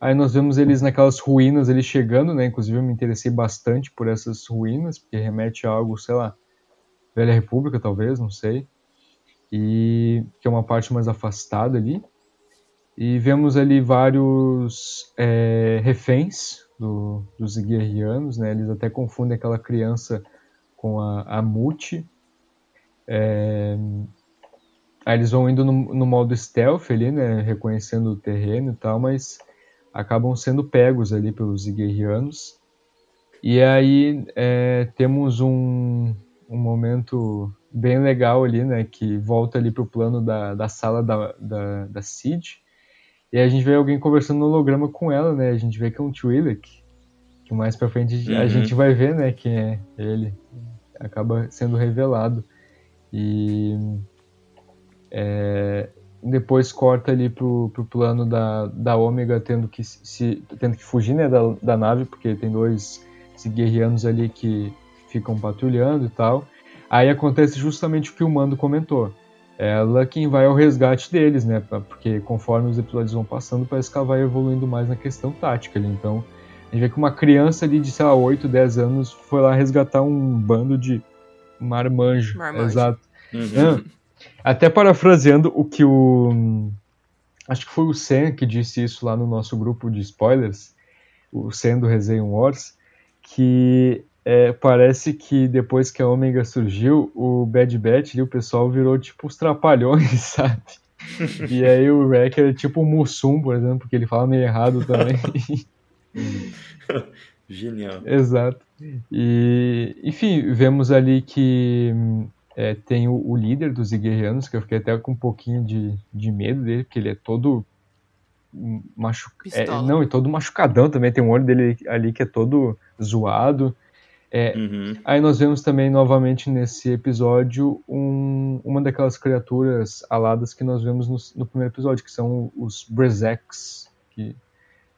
Aí nós vemos eles naquelas ruínas, eles chegando, né? Inclusive eu me interessei bastante por essas ruínas, porque remete a algo, sei lá, Velha República, talvez, não sei. E que é uma parte mais afastada ali. E vemos ali vários é, reféns do, dos guerrianos, né? Eles até confundem aquela criança com a, a Muti, é... Aí eles vão indo no, no, modo stealth ali, né, reconhecendo o terreno e tal, mas acabam sendo pegos ali pelos guerreanos. E aí é, temos um, um momento bem legal ali, né, que volta ali pro plano da, da sala da, da, da Cid. E a gente vê alguém conversando no holograma com ela, né, a gente vê que é um Twi'lek, que mais pra frente a Uhum. gente vai ver, né, quem é ele. Acaba sendo revelado. E é, depois corta ali pro, pro plano da, da Ômega tendo que se tendo que fugir né, da, da nave, porque tem dois guerreanos ali que ficam patrulhando e tal. Aí acontece justamente o que o Mando comentou. Ela quem vai ao resgate deles, né? Porque conforme os episódios vão passando, parece que ela vai evoluindo mais na questão tática ali. Então, a gente vê que uma criança ali de, sei lá, 8, 10 anos foi lá resgatar um bando de marmanjo. Marmanjo. Exato. Uhum. Até parafraseando o que o. Acho que foi o Sen que disse isso lá no nosso grupo de spoilers, o Sen do Resenha Wars, que é, parece que depois que a Ômega surgiu, o Bad Batch e o pessoal virou tipo os trapalhões, [laughs] sabe? E aí o Wrecker é tipo o Mussum, por exemplo, porque ele fala meio errado também. [laughs] Genial. Exato. E, enfim, vemos ali que é, tem o, o líder dos Iguerrianos, que eu fiquei até com um pouquinho de, de medo dele, porque ele é todo machucado. Pistola. não, e todo machucadão também. Tem um olho dele ali que é todo zoado. É, Uhum. Aí nós vemos também novamente nesse episódio um- uma daquelas criaturas aladas que nós vemos no, no primeiro episódio, que são os Brezeks, que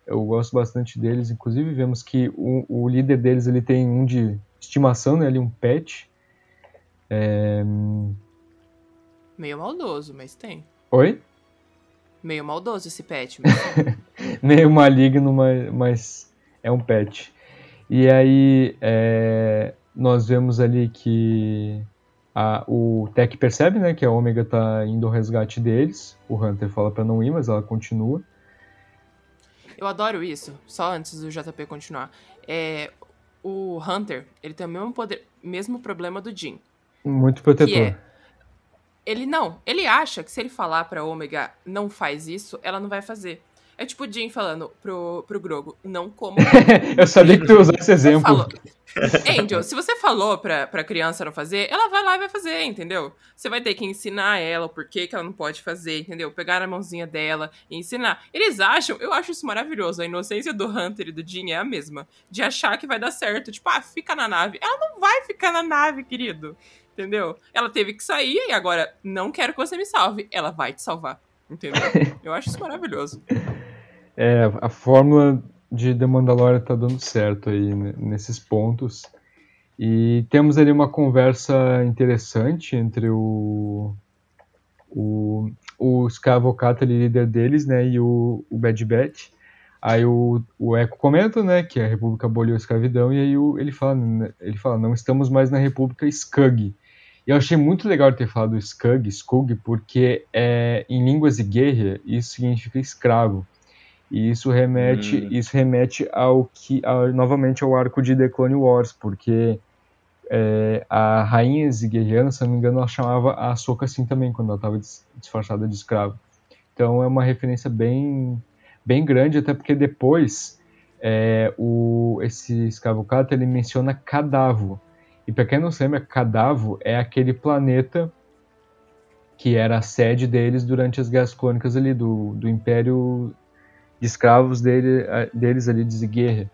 eu gosto bastante deles. Inclusive vemos que o, o líder deles ele tem um de estimação, né, ali um pet. É, Meio maldoso, mas tem. Oi? Meio maldoso esse pet. Mas... [laughs] meio maligno, mas, mas é um pet. E aí é, nós vemos ali que a- o Tech percebe, né, que a Ômega tá indo ao resgate deles. O Hunter fala pra não ir, mas ela continua. Eu adoro isso, só antes do JP continuar. É, o Hunter, ele tem o mesmo, poder, mesmo problema do Jin. Muito protetor. É? Ele não, ele acha que se ele falar pra Ômega não faz isso, ela não vai fazer. É tipo o Jin falando pro, pro Grogo, não como. [laughs] Eu sabia que tu ia usar esse exemplo. Falou. [laughs] Angel, se você falou pra, pra criança não fazer, ela vai lá e vai fazer, entendeu? Você vai ter que ensinar ela o porquê que ela não pode fazer, entendeu? Pegar a mãozinha dela e ensinar. Eles acham, eu acho isso maravilhoso, a inocência do Hunter e do Jean é a mesma. De achar que vai dar certo. Tipo, ah, fica na nave. Ela não vai ficar na nave, querido. Entendeu? Ela teve que sair e agora, não quero que você me salve. Ela vai te salvar. Entendeu? [laughs] Eu acho isso maravilhoso. É, a fórmula de The Mandalorian tá dando certo aí nesses pontos. E temos ali uma conversa interessante entre o o, o Scavocata, líder deles, né, e o, o Bad Batch. Aí o, o Echo comenta, né, que a República aboliu a escravidão, e aí o, ele, fala, né, ele fala, não estamos mais na República Skug. E eu achei muito legal ter falado Skug, Skug, porque é, em línguas de guerra isso significa escravo. E isso remete, Hum. isso remete ao que, ao- novamente ao arco de The Clone Wars, porque é, a rainha ziguejana, se não me engano, ela chamava a Ahsoka assim também, quando ela estava disfarçada de escravo. Então é uma referência bem, bem grande, até porque depois é, o, esse escravocata ele menciona Cadavo. E para quem não se lembra, Cadavo é aquele planeta que era a sede deles durante as guerras clônicas ali do, do Império Escravos dele, deles ali de Ziguerra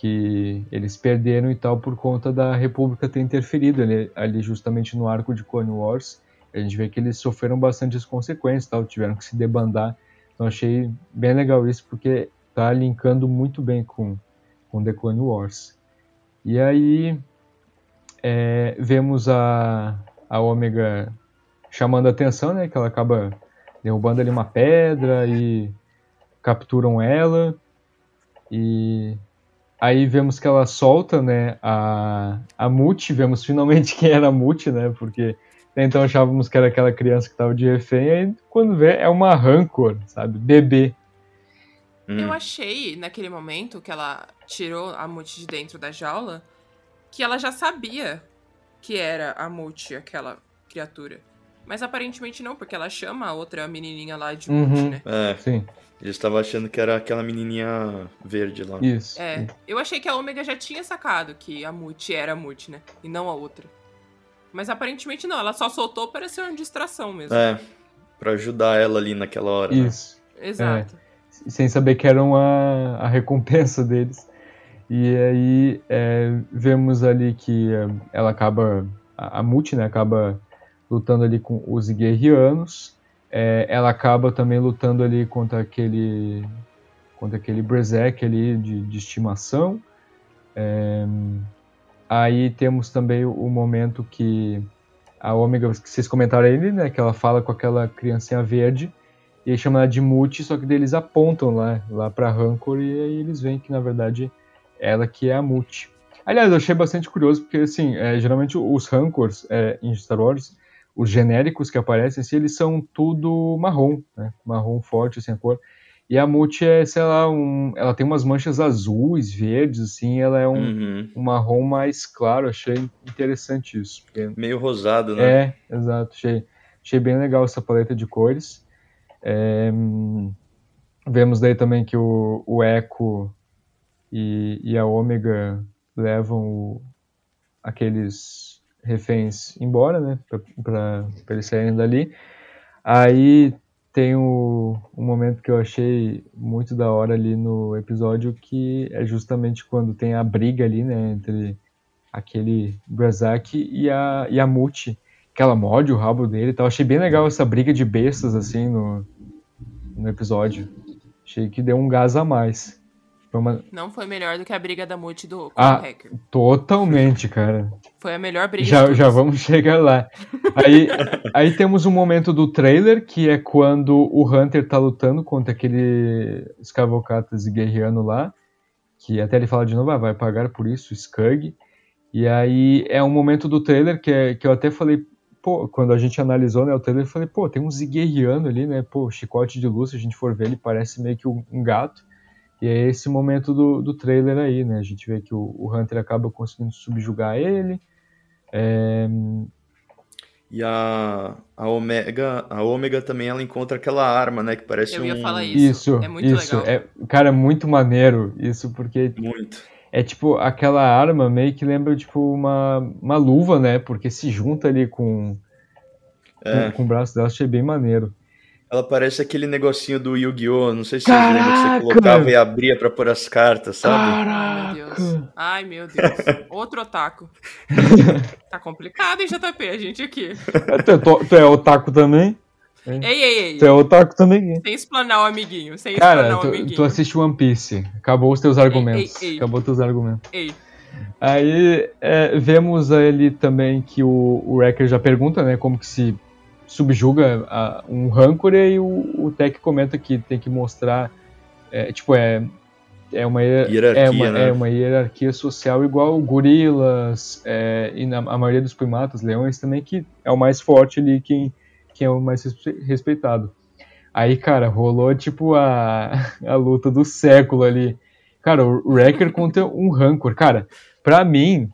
que eles perderam e tal por conta da República ter interferido ali, ali justamente no arco de Clone Wars. A gente vê que eles sofreram bastante as consequências, tal, tiveram que se debandar. Então achei bem legal isso porque tá linkando muito bem com com The Clone Wars. E aí é, vemos a a Ômega chamando a atenção, né, que ela acaba derrubando ali uma pedra e capturam ela e Aí vemos que ela solta, né, a, a Muti, vemos finalmente [laughs] quem era a Muti, né, porque até então achávamos que era aquela criança que estava de refém, aí quando vê é uma Rancor, sabe, bebê. Hum. Eu achei, naquele momento que ela tirou a Muti de dentro da jaula, que ela já sabia que era a Muti, aquela criatura. Mas aparentemente não, porque ela chama a outra menininha lá de Muti, Uhum. né? É, Sim, eu estava achando que era aquela menininha verde lá. isso. É, eu achei que a Ômega já tinha sacado que a Muti era a Muti, né? E não a outra. Mas aparentemente não, ela só soltou para ser uma distração mesmo. É, pra ajudar ela ali naquela hora. né? Isso. Exato. sem saber que eram a, a recompensa deles. E aí é, vemos ali que é, ela acaba, a, a né, acaba lutando ali com os guerrianos. É, ela acaba também lutando ali contra aquele contra aquele Brezek ali de, de estimação. É, aí temos também o, momento que a Ômega, que vocês comentaram aí, né, que ela fala com aquela criancinha verde e chama ela de Muti, só que eles apontam lá, lá pra Rancor e aí eles veem que na verdade ela que é a Muti. Aliás, eu achei bastante curioso porque assim, é, geralmente os Rancors é, em Star Wars os genéricos que aparecem, assim, eles são tudo marrom, né? Marrom forte, assim, a cor. E a Multi é, sei lá, um, ela tem umas manchas azuis, verdes, assim, ela é um, uhum. um marrom mais claro, achei interessante isso. Porque... Meio rosado, né? É, exato, achei, achei bem legal essa paleta de cores. É, vemos daí também que o, o Echo e, e a Ômega levam o, aqueles reféns embora, né? Para eles saírem dali. Aí tem o, um momento que eu achei muito da hora ali no episódio, que é justamente quando tem a briga ali, né? Entre aquele Brazak e a, e a Muti, que ela morde o rabo dele e tal. Achei bem legal essa briga de bestas, assim, no, no episódio. Achei que deu um gás a mais. Foi uma... Não foi melhor do que a briga da Multi do ah, Hacker. Totalmente, cara. Foi a melhor briga. Já, já vamos [laughs] chegar lá. Aí, aí temos um momento do trailer, que é quando o Hunter tá lutando contra aquele escavocatas e guerreano lá. Que até ele fala de novo, ah, vai pagar por isso, Skug. E aí é um momento do trailer que, é, que eu até falei, pô, quando a gente analisou né, o trailer, eu falei, pô, tem um Ziguerriano ali, né? Pô, chicote de luz, se a gente for ver, ele parece meio que um gato. E é esse momento do, do trailer aí, né? A gente vê que o, o Hunter acaba conseguindo subjugar ele. É... E a, a Omega, a Omega também ela encontra aquela arma, né? Que parece Eu um. ia falar isso. Isso, é muito isso. legal. É, cara, muito maneiro isso, porque. Muito. É tipo, aquela arma meio que lembra, tipo, uma, uma luva, né? Porque se junta ali com, é. com, com o braço dela, achei bem maneiro. Ela parece aquele negocinho do Yu-Gi-Oh! Não sei se Caraca! você lembra que você colocava e abria pra pôr as cartas, sabe? Caraca! Ai, meu Deus. Ai, meu Deus. [laughs] Outro otaku. [laughs] tá complicado, hein, JP? A gente aqui. Tu, tu é otaku também? Ei, ei, ei. Tu é otaku também? Sem explanar o amiguinho. Sem Cara, explanar tu, o amiguinho. tu assiste One Piece. Acabou os teus argumentos. Ei, ei, ei. Acabou os teus argumentos. Ei. Aí é, vemos ali também que o, o Wrecker já pergunta, né, como que se subjuga a, um rancor e o, o Tech comenta que tem que mostrar, é, tipo, é, é uma hierarquia, é uma, né? é uma hierarquia social igual gorilas é, e na, a maioria dos primatas, leões também, que é o mais forte ali, quem, quem é o mais respeitado. Aí, cara, rolou tipo a, [laughs] a luta do século ali. Cara, o Wrecker contra um Rancor. Cara, pra mim,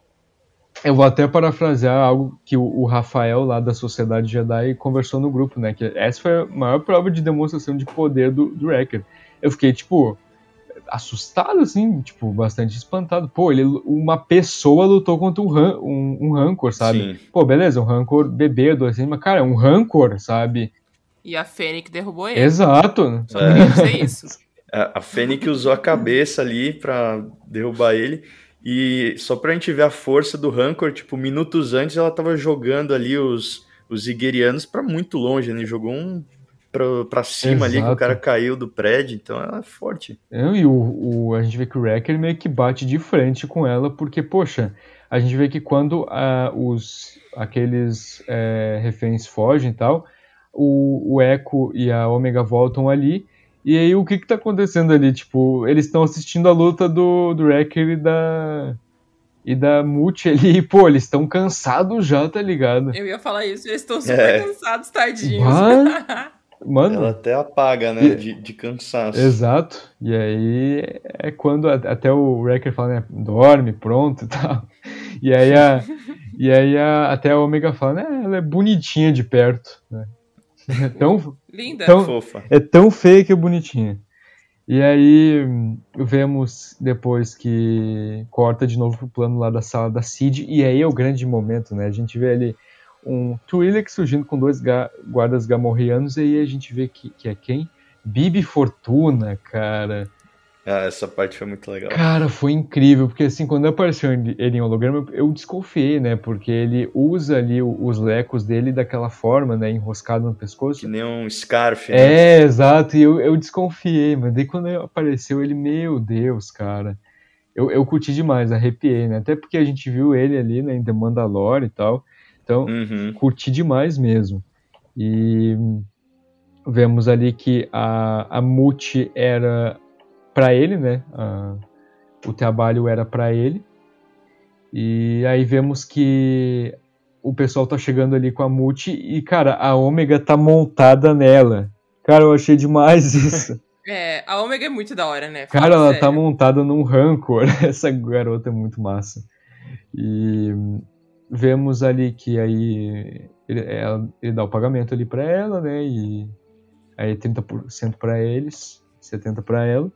eu vou até parafrasear algo que o, Rafael lá da Sociedade Jedi conversou no grupo, né? Que essa foi a maior prova de demonstração de poder do, do Wrecker. Eu fiquei, tipo, assustado, assim, tipo, bastante espantado. Pô, ele, uma pessoa lutou contra um, ran, um, um Rancor, sabe? Sim. Pô, beleza, um Rancor bebedo, assim, mas, cara, é um Rancor, sabe? E a Fênix derrubou ele. Exato. É. é isso. A, a Fênix usou a cabeça ali pra derrubar ele. E só pra gente ver a força do Rancor, tipo, minutos antes ela tava jogando ali os, os para muito longe, né? Jogou um pra, pra cima Exato. ali, que o cara caiu do prédio, então ela é forte. É, e o, o, a gente vê que o Wrecker meio que bate de frente com ela, porque, poxa, a gente vê que quando uh, os, aqueles é, reféns fogem e tal, o, o Echo e a Omega voltam ali, e aí, o que que tá acontecendo ali? Tipo, eles estão assistindo a luta do, do Wrecker e da. E da Multi ali, pô, eles estão cansados já, tá ligado? Eu ia falar isso, eles estão super é. cansados, tadinhos. [laughs] Mano. Ela até apaga, né? E... De, de cansaço. Exato. E aí é quando até o Wrecker fala, né? Dorme, pronto e tal. E aí, a, [laughs] e aí a, até a Omega fala, né? Ela é bonitinha de perto, né? É [laughs] tão, Linda, tão, fofa. É tão feia que é bonitinha. E aí vemos depois que corta de novo pro plano lá da sala da Cid, e aí é o grande momento, né? A gente vê ali um Twi'lek surgindo com dois ga guardas gamorreanos, e aí a gente vê que, que é quem? Bibi Fortuna, cara. Ah, essa parte foi muito legal. Cara, foi incrível, porque assim, quando apareceu ele em holograma, eu desconfiei, né? Porque ele usa ali os lecos dele daquela forma, né? Enroscado no pescoço. Que nem um scarf, né? É, exato, e eu, eu desconfiei, mas daí quando apareceu ele, meu Deus, cara. Eu, eu curti demais, arrepiei, né? Até porque a gente viu ele ali, né, em The Mandalore e tal. Então, Uhum. curti demais mesmo. E vemos ali que a, a Muti era pra ele, né? A- o trabalho era pra ele. E aí vemos que o pessoal tá chegando ali com a Muti e, cara, a Ômega tá montada nela. Cara, eu achei demais [laughs] isso. É, a Ômega é muito da hora, né? Fala Cara, ela sério. tá montada num Rancor. [laughs] Essa garota é muito massa. E vemos ali que aí ele, ela- ele dá o pagamento ali pra ela, né? E aí 30% pra eles, 70% pra ela.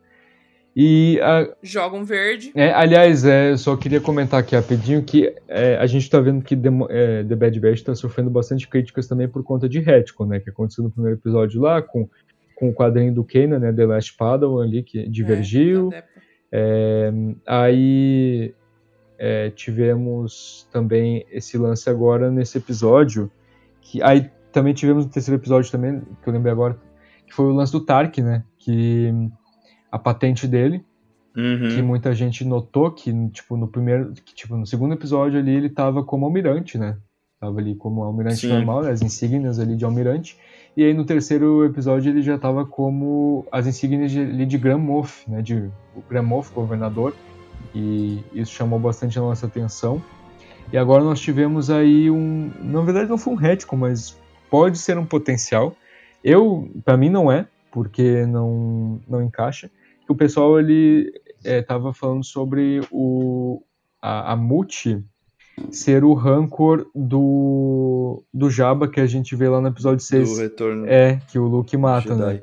E a- Joga um verde. é, aliás, é, eu só queria comentar aqui rapidinho que é, a gente tá vendo que é, The Bad Batch tá sofrendo bastante críticas também por conta de retcon, né? Que aconteceu no primeiro episódio lá com, com o quadrinho do Kanan, né? The Last Padawan ali, que divergiu. É, da Depa. É, aí é, tivemos também esse lance agora nesse episódio. Que, aí também tivemos no terceiro episódio também, que eu lembrei agora, que foi o lance do Tark, né? Que a patente dele, Uhum. que muita gente notou que, tipo, no primeiro. Que, tipo, no segundo episódio ali ele tava como almirante, né? Tava ali como almirante Sim. normal, né, as insígnias ali de almirante. E aí no terceiro episódio ele já tava como as insígnias de, ali de Grand Moff, né? De o Grand Moff, governador. E isso chamou bastante a nossa atenção. E agora nós tivemos aí um. Na verdade não foi um retcon, mas pode ser um potencial. Eu, para mim não é, porque não, não encaixa. O pessoal ele estava falando sobre o a, a Muti ser o rancor do do Jabba que a gente vê lá no episódio 6. Do retorno É, que o Luke mata, Jedi. né?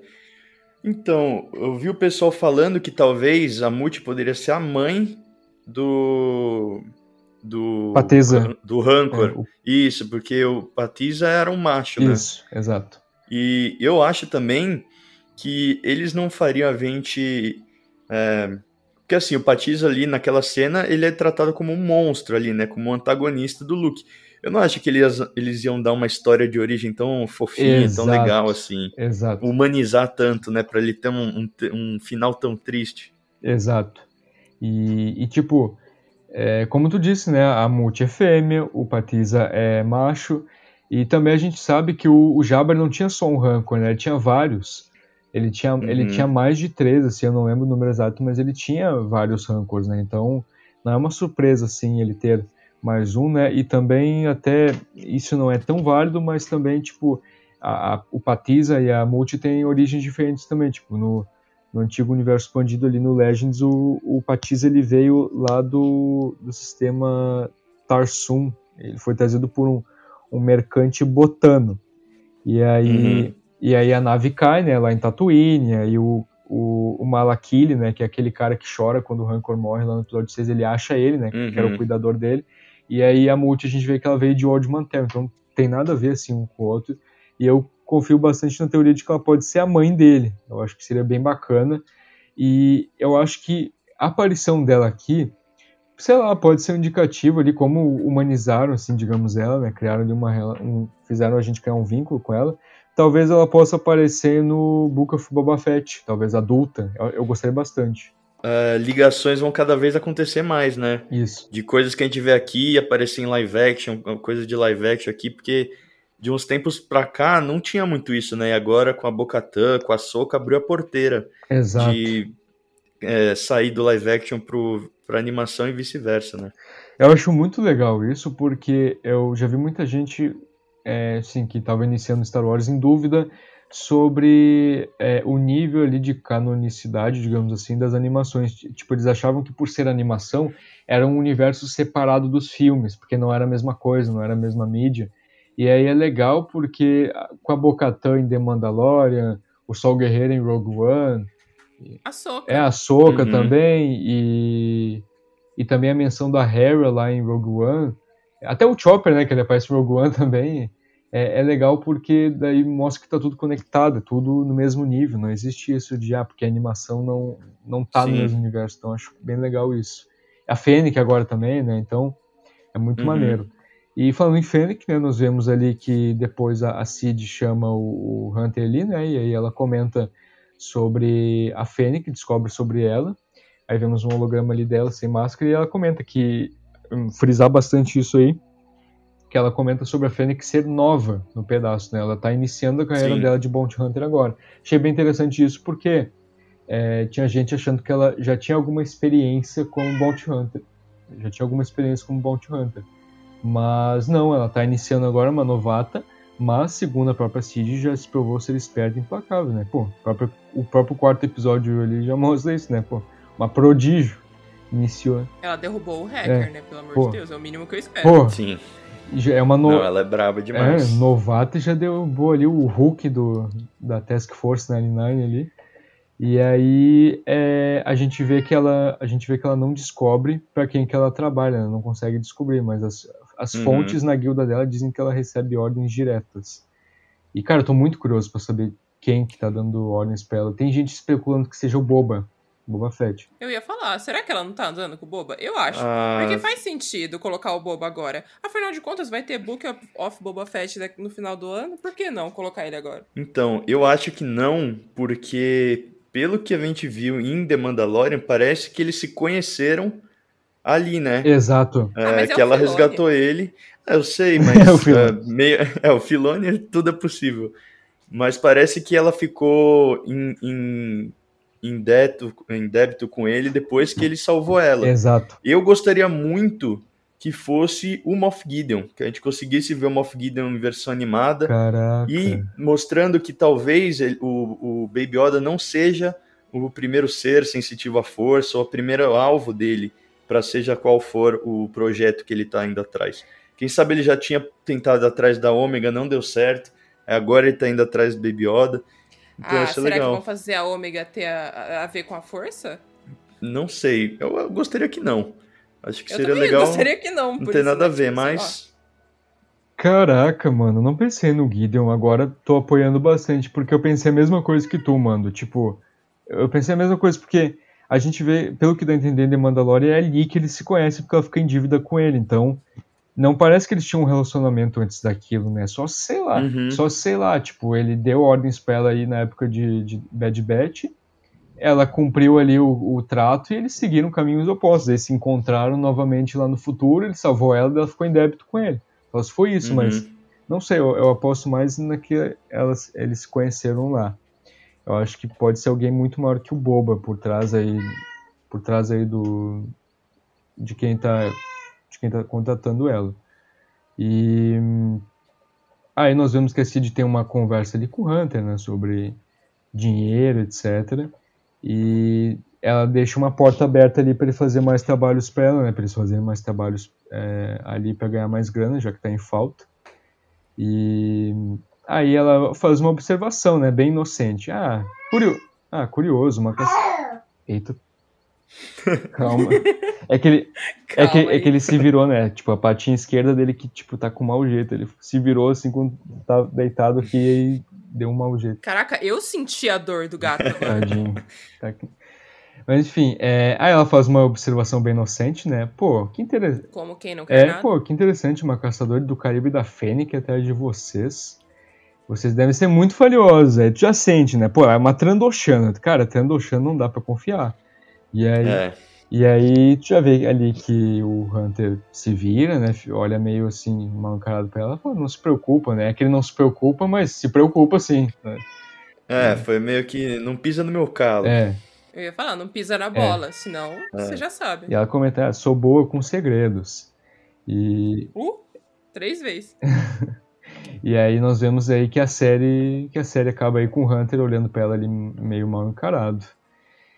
Então, eu vi o pessoal falando que talvez a Muti poderia ser a mãe do. Do. Pateza. Do Rancor. É, o- Isso, porque o Patiza era um macho, né? Isso, exato. E eu acho também que eles não fariam a gente. é, Porque assim, o Patiza ali naquela cena, ele é tratado como um monstro ali, né? Como um antagonista do Luke. Eu não acho que eles, eles iam dar uma história de origem tão fofinha, Exato. tão legal assim. Exato. Humanizar tanto, né? Pra ele ter um, um, um final tão triste. Exato. E, e, tipo, é, como tu disse, né? A Multi é fêmea, o Patiza é macho. E também a gente sabe que o, o Jabba não tinha só um Rancor, né? Ele tinha vários. Ele tinha, ele Uhum. tinha mais de três, assim, eu não lembro o número exato, mas ele tinha vários Rancors, né? Então, não é uma surpresa, assim, ele ter mais um, né? E também, até, isso não é tão válido, mas também, tipo, a, a- o Patiza e a Multi têm origens diferentes também, tipo, no, no antigo universo expandido ali no Legends, o, o Patiza ele veio lá do, do sistema Tarsum. Ele foi trazido por um, um mercante botano. E aí, Uhum. E aí a nave cai, né, lá em Tatooine, e aí o, o, o Malakili, né, que é aquele cara que chora quando o Rancor morre lá no episódio 6, ele acha ele, né, que era Uhum. o cuidador dele. E aí a Multi a gente vê que ela veio de Old Mantel, então tem nada a ver assim um com o outro. E eu confio bastante na teoria de que ela pode ser a mãe dele. Eu acho que seria bem bacana. E eu acho que a aparição dela aqui, sei lá, pode ser um indicativo ali como humanizaram, assim, digamos ela, né? Criaram ali uma um, fizeram a gente criar um vínculo com ela. Talvez ela possa aparecer no Book of Boba Fett, talvez adulta. Eu, eu gostaria bastante. É, ligações vão cada vez acontecer mais, né? Isso. de coisas que a gente vê aqui aparecer em live action, coisa de live action aqui, porque de uns tempos pra cá não tinha muito isso, né? E agora com a Bocatã, com a Soca, abriu a porteira Exato. de é, sair do live action pro, pra animação e vice-versa, né? Eu acho muito legal isso, porque eu já vi muita gente é, assim, que estava iniciando Star Wars em dúvida sobre é, o nível ali de canonicidade, digamos assim, das animações. Tipo, eles achavam que por ser animação era um universo separado dos filmes, porque não era a mesma coisa, não era a mesma mídia. E aí é legal porque ah, com a Bo-Katan em The Mandalorian, o Sol Guerreiro em Rogue One, A Soca. é a Soca Uhum. também e e também a menção da Hera lá em Rogue One. Até o Chopper, né, que ele aparece em Rogue One [laughs] também. é, é legal porque daí mostra que tá tudo conectado, é tudo no mesmo nível, não existe isso de, ah, porque a animação não, não tá no Sim. mesmo universo, então acho bem legal isso. A Fênix agora também, né, então é muito Uhum. maneiro. E falando em Fênix, né, nós vemos ali que depois a, a Cid chama o, o Hunter ali, né, e aí ela comenta sobre a Fênix, descobre sobre ela, aí vemos um holograma ali dela sem máscara, e ela comenta que, frisar bastante isso aí, que ela comenta sobre a Fênix ser nova no pedaço, né? Ela tá iniciando a carreira Sim. dela de Bounty Hunter agora. Achei bem interessante isso porque é, tinha gente achando que ela já tinha alguma experiência como Bounty Hunter. Já tinha alguma experiência como Bounty Hunter. Mas não, ela tá iniciando agora uma novata, mas segundo a própria Cid já se provou ser esperta e implacável, né? Pô, o próprio, o próprio quarto episódio ali já mostra isso, né? Pô, uma prodígio. Iniciou. Ela derrubou o hacker, É. né? Pelo amor Pô. de Deus, é o mínimo que eu espero. Pô, Sim. já é uma no... Não, ela é braba demais. É, novata já derrubou ali o Hulk do, da Task Force 99 ali. E aí é, a gente vê que ela a gente vê que ela não descobre para quem que ela trabalha, né? não consegue descobrir, mas as, as Uhum. fontes na guilda dela dizem que ela recebe ordens diretas. E cara, eu tô muito curioso para saber quem que tá dando ordens pra ela. Tem gente especulando que seja o Boba, Boba Fett. Eu ia falar, será que ela não tá andando com o Boba? Eu acho. Ah, Porque faz sentido colocar o Boba agora. Afinal de contas, vai ter Book of- of Boba Fett no final do ano. Por que não colocar ele agora? Então, eu acho que não, porque pelo que a gente viu em The Mandalorian, parece que eles se conheceram ali, né? Exato. É, Ah, é que ela Filoni. resgatou ele. É, eu sei, [laughs] É mas o Filoni. é, meio, é o Filone, tudo é possível. Mas parece que ela ficou em, em, em, débito, em débito com ele depois que ele salvou ela. Exato. Eu gostaria muito que fosse o Moff Gideon, que a gente conseguisse ver o Moff Gideon em versão animada Caraca. e mostrando que talvez ele- o, o Baby Yoda não seja o primeiro ser sensitivo à força ou o primeiro alvo dele para seja qual for o projeto que ele está indo atrás. Quem sabe ele já tinha tentado atrás da Ômega, não deu certo. Agora ele está indo atrás do Baby Yoda. Então ah, será que legal. vão fazer a Ômega ter a, a- ver com a força? Não sei. Eu, eu gostaria que não. Acho que Eu seria legal. gostaria que não. Não tem nada a ver, mas. Caraca, mano, não pensei no Gideon. Agora tô apoiando bastante, porque eu pensei a mesma coisa que tu, mano. Tipo, eu pensei a mesma coisa porque a gente vê, pelo que dá a entender de Mandalorian, é ali que eles se conhecem porque ela fica em dívida com ele. Então, não parece que eles tinham um relacionamento antes daquilo, né? Só sei lá. Uhum. Só sei lá. Tipo, ele deu ordens pra ela aí na época de, de Bad Batch. Ela cumpriu ali o, o trato e eles seguiram caminhos opostos. Eles se encontraram novamente lá no futuro. Ele salvou ela e ela ficou em débito com ele. Só se foi isso, Uhum. mas não sei, eu, eu aposto mais na que elas, eles se conheceram lá. Eu acho que pode ser alguém muito maior que o Boba por trás aí, por trás aí do de quem tá quem tá contratando ela. E hum, aí nós vemos que a Cid tem uma conversa ali com o Hunter, né, sobre dinheiro, etc. E ela deixa uma porta aberta ali para ele fazer mais trabalhos para ela, né, para eles fazerem mais trabalhos é, ali para ganhar mais grana, já que tá em falta. E aí ela faz uma observação, né, bem inocente. Ah, curio... ah curioso, uma caça... Eita. Calma. É que, ele, é, que, Calma é aí. que ele se virou, né? Tipo, a patinha esquerda dele que, tipo, tá com mau jeito. Ele se virou assim quando tá deitado aqui e deu um mau jeito. Caraca, eu senti a dor do gato. Tadinho. Tá. Mas enfim, é... aí ela faz uma observação bem inocente, né? Pô, que interessante. Como quem não quer É, nada. pô, que interessante, uma caçadora do Caribe da Fênix atrás de vocês. Vocês devem ser muito falhosos, aí tu já sente, né? Pô, é uma Trandoshana. Cara, Trandoshana não dá pra confiar. E aí, É. e aí tu já vê ali que o Hunter se vira, né? Olha meio assim, mal encarado pra ela. Pô, não se preocupa, né? É que ele não se preocupa, mas se preocupa sim. Né? É, foi meio que não pisa no meu calo. É. Eu ia falar, não pisa na bola, senão você já sabe. E ela comenta, ah, sou boa com segredos. E Uh, três vezes. [laughs] E aí nós vemos aí que a série que a série acaba aí com o Hunter olhando pra ela ali meio mal encarado.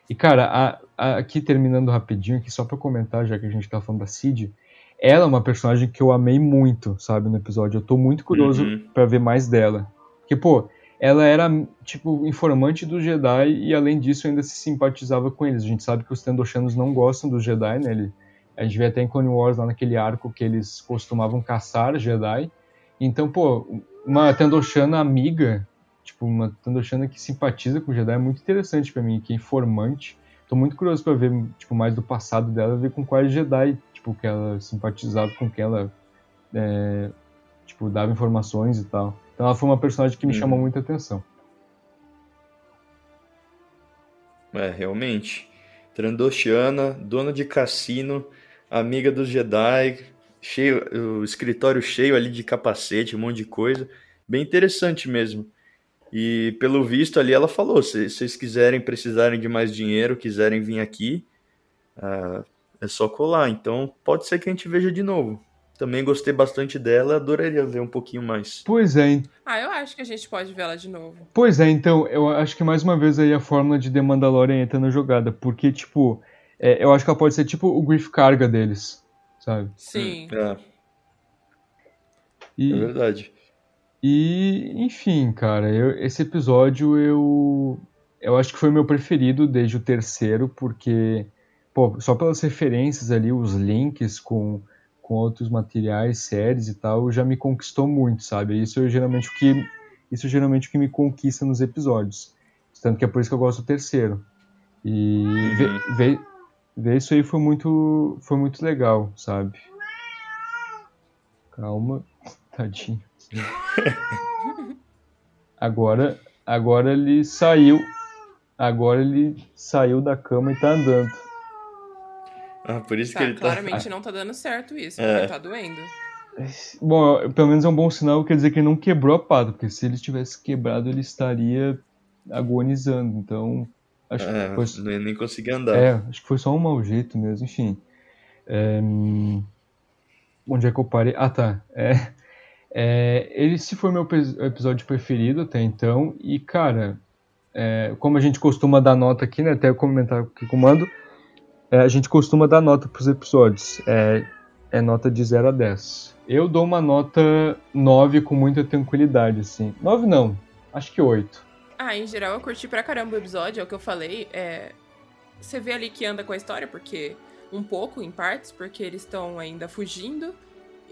E cara, a- aqui terminando rapidinho, aqui só pra comentar, já que a gente tá falando da Cid, ela é uma personagem que eu amei muito, sabe, no episódio. Eu tô muito curioso Uhum. pra ver mais dela. Porque, pô, ela era, tipo, informante do Jedi e além disso ainda se simpatizava com eles. A gente sabe que os Tendoshanos não gostam dos Jedi, né? Ele- a gente vê até em Clone Wars lá naquele arco que eles costumavam caçar Jedi. Então, pô, uma Tendoshana amiga, tipo, uma Tendoshana que simpatiza com o Jedi é muito interessante para mim, que é informante. Tô muito curioso para ver, tipo, mais do passado dela, ver com quais Jedi, tipo, que ela simpatizava, com que ela, é, tipo, dava informações e tal. Então ela foi uma personagem que me Uhum. chamou muita atenção. É, realmente. Trandoshiana, dona de cassino, amiga dos Jedi, cheio, o escritório cheio ali de capacete, um monte de coisa. Bem interessante mesmo. E pelo visto ali ela falou: se vocês quiserem, precisarem de mais dinheiro, quiserem vir aqui, ah, é só colar. Então pode ser que a gente veja de novo. Também gostei bastante dela, adoraria ver um pouquinho mais. Pois é, Ah, eu acho que a gente pode ver ela de novo. Pois é, então, eu acho que mais uma vez aí a fórmula de The Mandalorian entra na jogada, porque, tipo, é, eu acho que ela pode ser tipo o Griff Carga deles, sabe? Sim. É, E, é verdade. E enfim, cara, eu- esse episódio eu, eu acho que foi meu preferido desde o terceiro, porque, pô, só pelas referências ali, os links com, com outros materiais, séries e tal, já me conquistou muito, sabe? Isso é geralmente o que, isso é geralmente o que me conquista nos episódios. Tanto que é por isso que eu gosto do terceiro. E ver, ver, ver isso aí foi muito, foi muito legal, sabe? Calma, [laughs] tadinho. [laughs] Agora, agora ele saiu. Agora ele saiu da cama e tá andando. Ah, por isso Tá, que ele tá. claramente não tá dando certo isso, É. porque tá doendo. Bom, pelo menos é um bom sinal, quer dizer que ele não quebrou a pata, porque se ele tivesse quebrado, ele estaria agonizando. Então, acho É, que foi, nem nem consegui andar. é, acho que foi só um mau jeito mesmo, enfim. É, onde é que eu parei? Ah, tá. É, é, ele se foi meu episódio preferido até então, e cara, é, como a gente costuma dar nota aqui, né? Até eu comentar aqui com o Mando, é, a gente costuma dar nota pros episódios. É, é nota de 0 a 10. Eu dou uma nota 9 com muita tranquilidade, assim. 9 não, acho que 8. Ah, em geral eu curti pra caramba o episódio, é o que eu falei. É... Você vê ali que anda com a história, porque. Um pouco, em partes, porque eles estão ainda fugindo,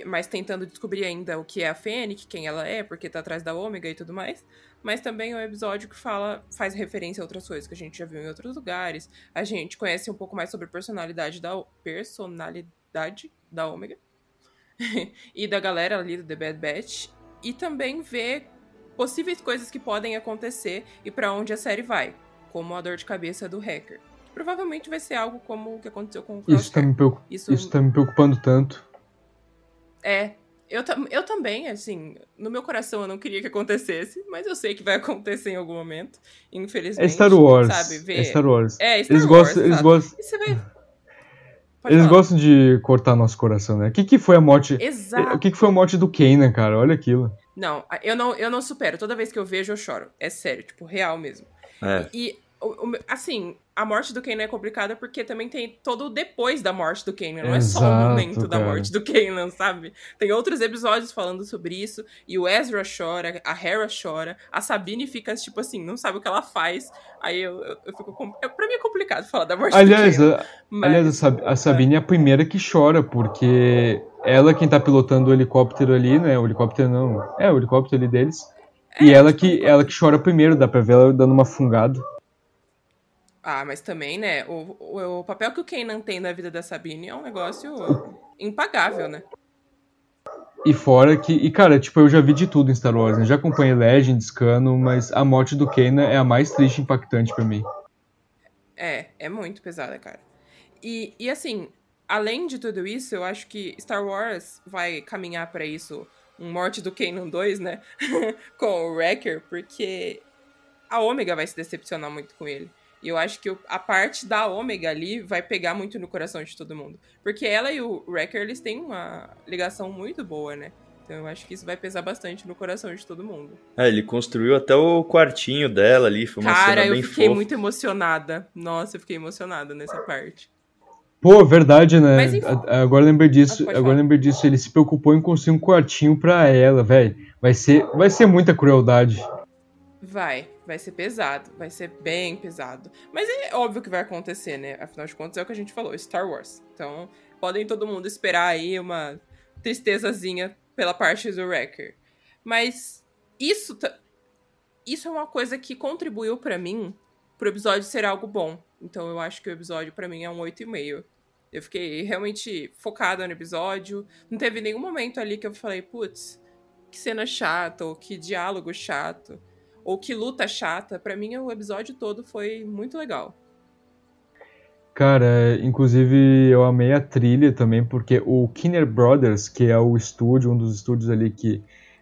mas tentando descobrir ainda o que é a Fennec, quem ela é, porque tá atrás da Ômega e tudo mais. Mas também é um episódio que fala, faz referência a outras coisas que a gente já viu em outros lugares. A gente conhece um pouco mais sobre a personalidade da personalidade da Ômega [laughs] e da galera ali do The Bad Batch. E também vê possíveis coisas que podem acontecer e pra onde a série vai, como a dor de cabeça do hacker. Provavelmente vai ser algo como o que aconteceu com o Isso tá, me preocup... Isso- Isso tá me preocupando tanto. É, eu, tam- eu também, assim, no meu coração eu não queria que acontecesse, mas eu sei que vai [laughs] acontecer em algum momento, infelizmente. É Star Wars. Sabe, ver... É Star Wars. É, Star eles Wars, gostam, eles gostam. Pode eles falar. gostam de cortar nosso coração, né? O que, que foi a morte? Exato. O que, que foi a morte do Kanan, cara? Olha aquilo. Não, eu não, eu não supero. Toda vez que eu vejo, eu choro. É sério, tipo, real mesmo. É. E, assim, a morte do Kanan é complicada porque também tem todo o depois da morte do Kanan. Não é só o momento da cara. morte do Kanan, sabe? Tem outros episódios falando sobre isso. E o Ezra chora, a Hera chora, a Sabine fica, tipo assim, não sabe o que ela faz. Aí eu, eu, eu fico. com- é- Pra mim é complicado falar da morte Aliás, do Kanan. a, mas- aliás a, a Sabine é a primeira que chora, porque ela quem tá pilotando o helicóptero ali, né? O helicóptero não. É, o helicóptero ali deles. e ela tipo, que, ela que chora primeiro, dá pra ver ela dando uma fungada. Ah, mas também, né? O, o, o papel que o Kanan tem na vida da Sabine é um negócio impagável, né? E fora que. E cara, tipo, eu já vi de tudo em Star Wars, né? Já acompanhei Legends, Cano, mas a morte do Kanan é a mais triste e impactante pra mim. É, é muito pesada, cara. E, e assim, além de tudo isso, eu acho que Star Wars vai caminhar pra isso, um Morte do Kanan 2, né? [laughs] com o Wrecker, porque a Ômega vai se decepcionar muito com ele. E eu acho que a parte da Ômega ali vai pegar muito no coração de todo mundo. Porque ela e o Wrecker, eles têm uma ligação muito boa, né? Então eu acho que isso vai pesar bastante no coração de todo mundo. É, ele construiu até o quartinho dela ali, foi uma Cara, cena eu bem fiquei fofa. muito emocionada. Nossa, eu fiquei emocionada nessa parte. Pô, verdade, né? Mas enfim- Agora eu lembrei disso. Agora eu falar. lembrei disso. Ele se preocupou em construir um quartinho pra ela, velho. Vai ser, vai ser muita crueldade. Vai, vai ser pesado, vai ser bem pesado. Mas é óbvio que vai acontecer, né? Afinal de contas é o que a gente falou, Star Wars. Então, podem todo mundo esperar aí uma tristezazinha pela parte do Wrecker. Mas isso, isso é uma coisa que contribuiu para mim pro episódio ser algo bom. Então eu acho que o episódio para mim é um 8,5. Eu fiquei realmente focada no episódio. Não teve nenhum momento ali que eu falei, putz, que cena chata, ou que diálogo chato, ou que luta chata. Para mim, o episódio todo foi muito legal. Cara, inclusive eu amei a trilha também, porque o Kinner Brothers, que é o estúdio, um dos estúdios ali que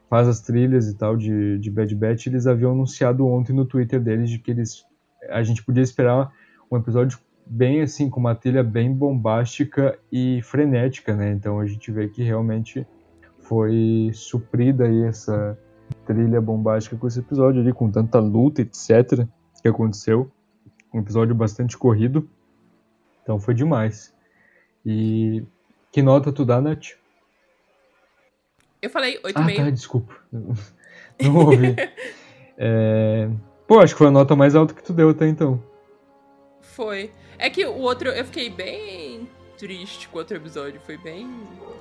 faz as trilhas e tal de, de Bad Batch, eles haviam anunciado ontem no Twitter deles de que eles a gente podia esperar um episódio bem assim, com uma trilha bem bombástica e frenética, né? Então a gente vê que realmente foi suprida aí essa trilha bombástica com esse episódio ali, com tanta luta, etc, que aconteceu. Um episódio bastante corrido. Então foi demais. E que nota tu dá, Nath? Eu falei 8,5. Ah, tá, desculpa. [laughs] Não ouvi. [laughs] é... Pô, acho que foi a nota mais alta que tu deu até então. Foi. É que o outro, eu fiquei bem triste com o outro episódio. Foi bem.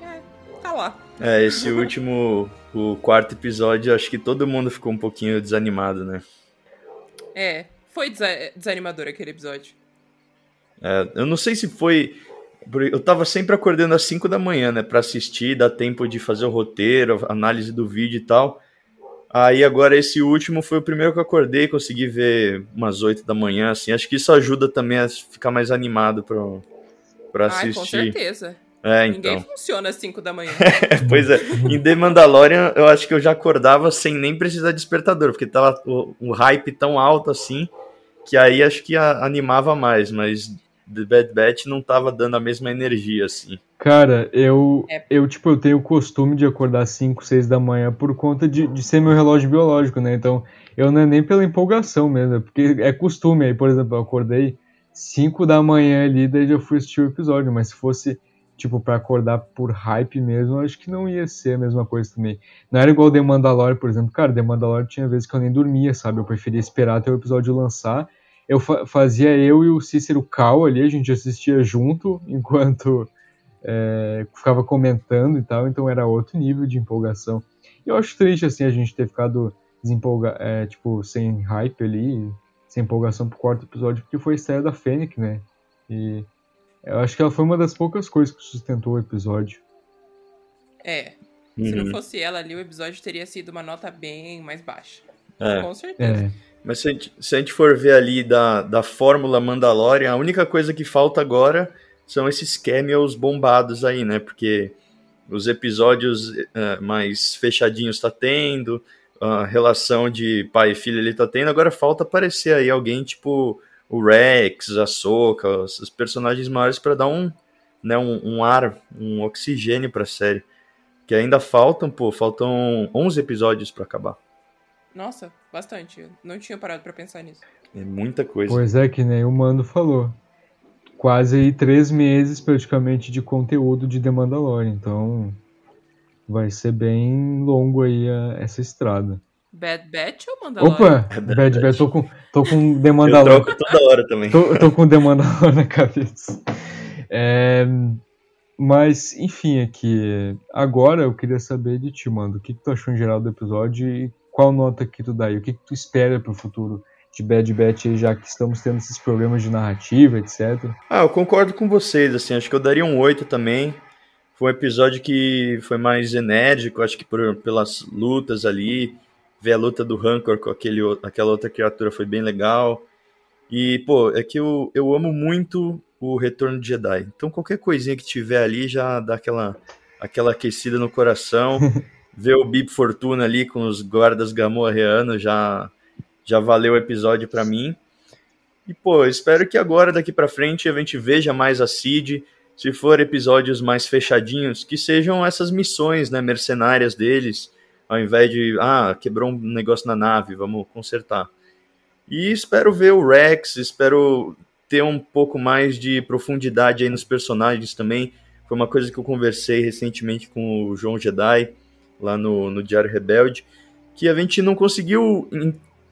É, tá lá. É, esse último, o quarto episódio, acho que todo mundo ficou um pouquinho desanimado, né? É, foi desanimador aquele episódio. É, eu não sei se foi. Eu tava sempre acordando às 5 da manhã, né, pra assistir, dar tempo de fazer o roteiro, análise do vídeo e tal. Aí agora esse último foi o primeiro que eu acordei, consegui ver umas 8 da manhã, assim. Acho que isso ajuda também a ficar mais animado pra, pra assistir. Ai, com certeza. É, então. Ninguém funciona às 5 da manhã. [laughs] pois é. Em The Mandalorian, eu acho que eu já acordava sem nem precisar de despertador, porque tava o, o hype tão alto assim, que aí acho que a, animava mais, mas The Bad Batch não tava dando a mesma energia, assim. Cara, eu, é. eu tipo, eu tenho o costume de acordar 5, 6 da manhã por conta de, de ser meu relógio biológico, né? Então, eu não é nem pela empolgação mesmo, é porque é costume. Aí, por exemplo, eu acordei 5 da manhã ali, daí já fui assistir o episódio, mas se fosse, tipo, para acordar por hype mesmo, acho que não ia ser a mesma coisa também. Não era igual The Mandalorian, por exemplo. Cara, The Mandalorian tinha vezes que eu nem dormia, sabe? Eu preferia esperar até o episódio lançar. Eu fa fazia eu e o Cícero Cal ali, a gente assistia junto, [laughs] enquanto é, ficava comentando e tal, então era outro nível de empolgação. E eu acho triste, assim, a gente ter ficado desempolga é, tipo, sem hype ali, sem empolgação pro quarto episódio, porque foi a estreia da Fênix, né? E eu acho que ela foi uma das poucas coisas que sustentou o episódio. É. Uhum. Se não uhum. fosse ela ali, o episódio teria sido uma nota bem mais baixa. É. Com certeza. É. Mas se a, gente, se a gente for ver ali da, da fórmula Mandalorian, a única coisa que falta agora são esses cameos bombados aí, né? Porque os episódios uh, mais fechadinhos tá tendo, a relação de pai e filho ele tá tendo, agora falta aparecer aí alguém tipo o Rex, a Soca, os personagens maiores para dar um, né, um, um, ar, um oxigênio pra série. Que ainda faltam, pô, faltam 11 episódios para acabar. Nossa, bastante. Eu não tinha parado para pensar nisso. É muita coisa. Pois é, que nem o Mando falou quase aí três meses praticamente de conteúdo de The Mandalorian. Então vai ser bem longo aí a, essa estrada. Bad Batch ou Mandalorian? Opa, é Bad, Bad Batch. Tô com, tô com The Mandalorian. Eu troco toda hora também. Tô, tô com The Mandalorian [laughs] na cabeça. É, mas, enfim, aqui. Agora eu queria saber de ti, mano. O que, que tu achou em geral do episódio e qual nota que tu dá aí? O que, que tu espera pro futuro de Bad Batch já que estamos tendo esses problemas de narrativa, etc. Ah, eu concordo com vocês, assim, acho que eu daria um 8 também. Foi um episódio que foi mais enérgico, acho que por, pelas lutas ali. Ver a luta do Rancor com aquele, aquela outra criatura foi bem legal. E, pô, é que eu, eu amo muito o Retorno de Jedi. Então qualquer coisinha que tiver ali já dá aquela, aquela aquecida no coração. [laughs] Ver o Bip Fortuna ali com os guardas gamorreanos já já valeu o episódio para mim. E, pô, espero que agora, daqui para frente, a gente veja mais a Cid. Se for episódios mais fechadinhos, que sejam essas missões, né, mercenárias deles, ao invés de, ah, quebrou um negócio na nave, vamos consertar. E espero ver o Rex, espero ter um pouco mais de profundidade aí nos personagens também. Foi uma coisa que eu conversei recentemente com o João Jedi, lá no, no Diário Rebelde, que a gente não conseguiu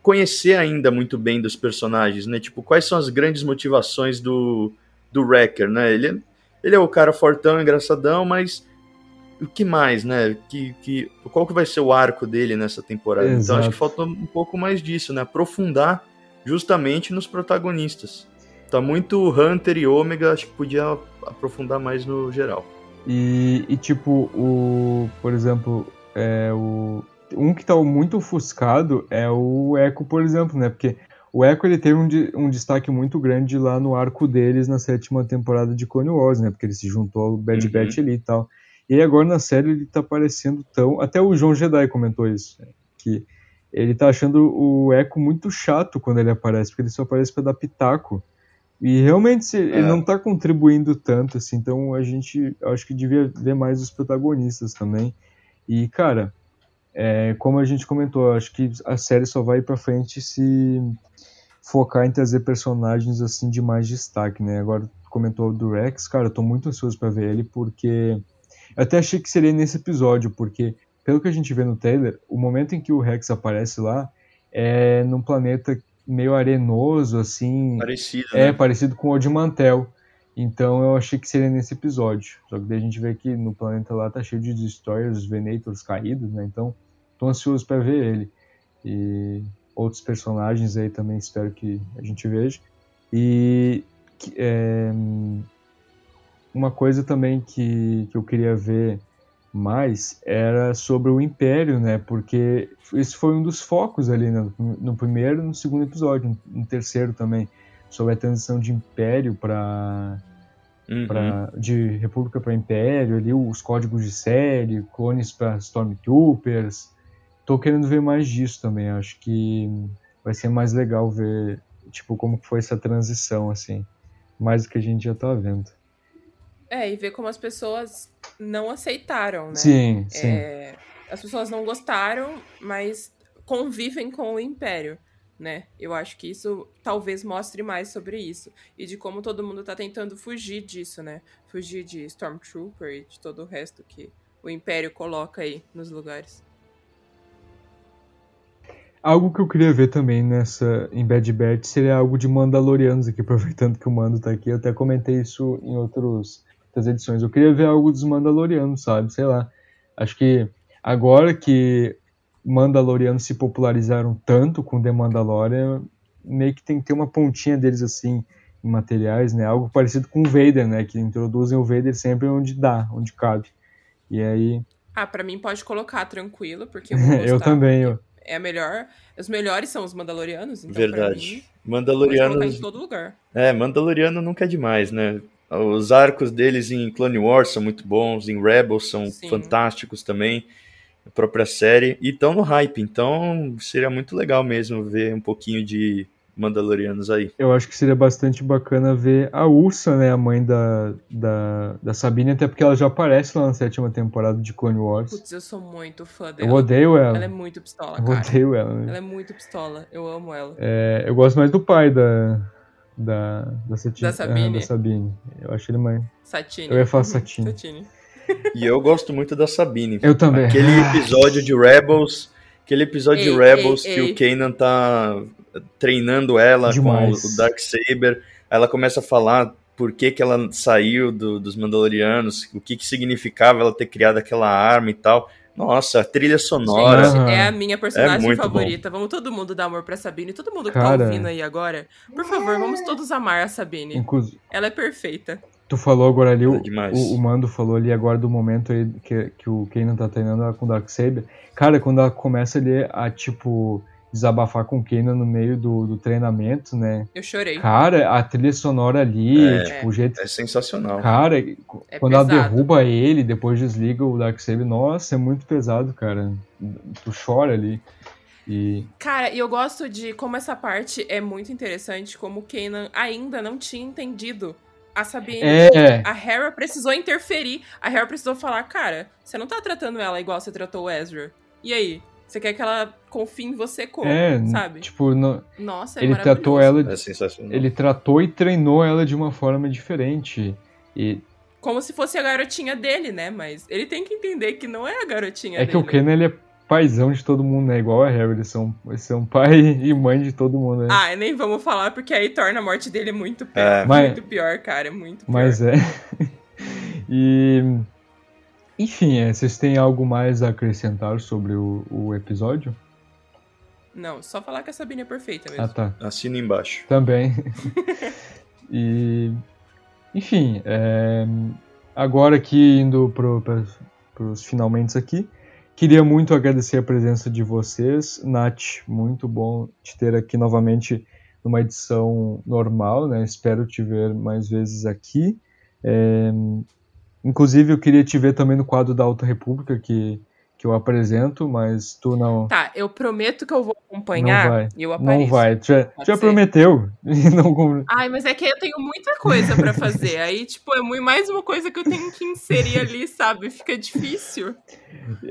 conhecer ainda muito bem dos personagens, né? Tipo, quais são as grandes motivações do, do Wrecker, né? Ele, é, ele é o cara fortão, engraçadão, mas o que mais, né? Que, que, qual que vai ser o arco dele nessa temporada? Então Exato. acho que falta um pouco mais disso, né? Aprofundar justamente nos protagonistas. Tá muito Hunter e Ômega, acho que podia aprofundar mais no geral. E, e, tipo, o. Por exemplo, é, o, um que tá muito ofuscado é o Echo, por exemplo, né? Porque o Echo ele teve um, de- um destaque muito grande lá no arco deles na sétima temporada de Clone Wars, né? Porque ele se juntou ao Bad Uhum. Batch ali e tal. E agora na série ele tá parecendo tão. Até o João Jedi comentou isso, né? que ele tá achando o Echo muito chato quando ele aparece, porque ele só aparece pra dar pitaco. E realmente se- ele É. não tá contribuindo tanto, assim, então a gente acho que devia ver mais os protagonistas também. E, cara, é, como a gente comentou, acho que a série só vai pra frente se focar em trazer personagens assim de mais destaque, né? Agora comentou do Rex, cara, eu tô muito ansioso pra ver ele porque eu até achei que seria nesse episódio, porque pelo que a gente vê no trailer, o momento em que o Rex aparece lá é num planeta meio arenoso, assim, Parecido, é né? parecido com o de Mantel. Então eu achei que seria nesse episódio. Só que daí a gente vê que no planeta lá tá cheio de destroyers, Venators caídos, né? Então tô ansioso pra ver ele. E outros personagens aí também espero que a gente veja. E que- é, uma coisa também que, que eu queria ver mais era sobre o Império, né? Porque esse foi um dos focos ali né? no primeiro e no segundo episódio, no terceiro também, sobre a transição de Império para Uhum. pra, de República para Império, ali os códigos de série, clones para Stormtroopers. Tô querendo ver mais disso também. Acho que vai ser mais legal ver tipo como foi essa transição assim, mais do que a gente já tá vendo. É, e ver como as pessoas não aceitaram, né? Sim, sim. É, as pessoas não gostaram, mas convivem com o Império, né? Eu acho que isso talvez mostre mais sobre isso. E de como todo mundo tá tentando fugir disso, né? Fugir de Stormtrooper e de todo o resto que o Império coloca aí nos lugares. Algo que eu queria ver também nessa em Bad Batch seria algo de Mandalorianos aqui, [laughs] aproveitando que o Mando tá aqui. Eu até comentei isso em outros, outras edições. Eu queria ver algo dos Mandalorianos, sabe? Sei lá. Acho que agora que Mandalorianos se popularizaram tanto com The Mandalorian, meio que tem que ter uma pontinha deles assim em materiais, né? Algo parecido com o Vader, né? Que introduzem o Vader sempre onde dá, onde cabe. E aí, Ah, pra mim pode colocar tranquilo, porque eu [laughs] eu também, eu, É a melhor. Os melhores são os Mandalorianos, então pra mim, Verdade. pode colocar em Mandalorianos. todo lugar. É, Mandaloriano nunca é demais, né? Os arcos deles em Clone Wars são muito bons, em Rebels são Sim. fantásticos também, a própria série, e estão no hype, então seria muito legal mesmo ver um pouquinho de Mandalorianos aí. Eu acho que seria bastante bacana ver a Ursa, né, a mãe da, da, da Sabine, até porque ela já aparece lá na sétima temporada de Clone Wars. Putz, eu sou muito fã dela. Eu odeio ela. Ela é muito pistola, Eu cara. odeio ela. né? Ela é muito pistola. Eu amo ela. É, eu gosto mais do pai da, da, da, Sati- Da Sabine. ah, da Sabine. Eu acho ele mais. Satine. Eu ia falar Satine. Satine. [laughs] E eu gosto muito da Sabine. Eu também. Aquele episódio de Rebels, aquele episódio Ei, de Rebels ei, que ei. o Kanan tá treinando ela Demais. com o Darksaber, aí ela começa a falar por que, que ela saiu do- dos Mandalorianos, o que, que significava ela ter criado aquela arma e tal. Nossa, a trilha sonora. Gente, é a minha personagem muito favorita. Vamos todo mundo dar amor pra Sabine. Todo mundo que Cara. tá ouvindo aí agora, por favor, vamos todos amar a Sabine. Inclusive, Ela é perfeita. tu falou agora ali, É o, o, Mando falou ali agora do momento aí que, que o Kanan tá treinando ela com o Darksaber. Cara, quando ela começa ali a, tipo, desabafar com o Kanan no meio do, do treinamento, né? Eu chorei. Cara, a trilha sonora ali, É. tipo, o jeito É sensacional. Cara, É quando ela pesado. derruba ele, depois desliga o Darksaber, nossa, é muito pesado, cara. Tu chora ali. E Cara, e eu gosto de como essa parte é muito interessante, como o Kanan ainda não tinha entendido a Sabine. é, A Hera precisou interferir. A Hera precisou falar, cara, você não tá tratando ela igual você tratou o Ezra. E aí? Você quer que ela confie em você como, é, sabe? tipo, no- Nossa, é ele maravilhoso. tratou ela, É sensacional. ele tratou e treinou ela de uma forma diferente. E Como se fosse a garotinha dele, né? Mas ele tem que entender que não é a garotinha é dele. que o Kenan ele é paizão de todo mundo, né? Igual a Harry, eles são, eles são pai [laughs] e mãe de todo mundo, né? Ah, nem vamos falar, porque aí torna a morte dele muito pior. É. Mas- Muito pior, cara. Muito pior. Mas é. [laughs] e, Enfim, é, vocês têm algo mais a acrescentar sobre o, o episódio? Não, só falar que a Sabine é perfeita mesmo. Ah, tá. Assina embaixo. Também. [laughs] e. Enfim, é, agora aqui indo para os finalmente aqui, queria muito agradecer a presença de vocês. Nath, muito bom te ter aqui novamente numa edição normal, né? Espero te ver mais vezes aqui. É, inclusive, eu queria te ver também no quadro da Alta República, que que eu apresento, mas tu não. Tá, eu prometo que eu vou acompanhar não vai. e eu apareço. Não vai, tu já, tu já prometeu. [laughs] não... Ai, mas é que eu tenho muita coisa para fazer. Aí, tipo, é mais uma coisa que eu tenho que inserir ali, sabe? Fica difícil.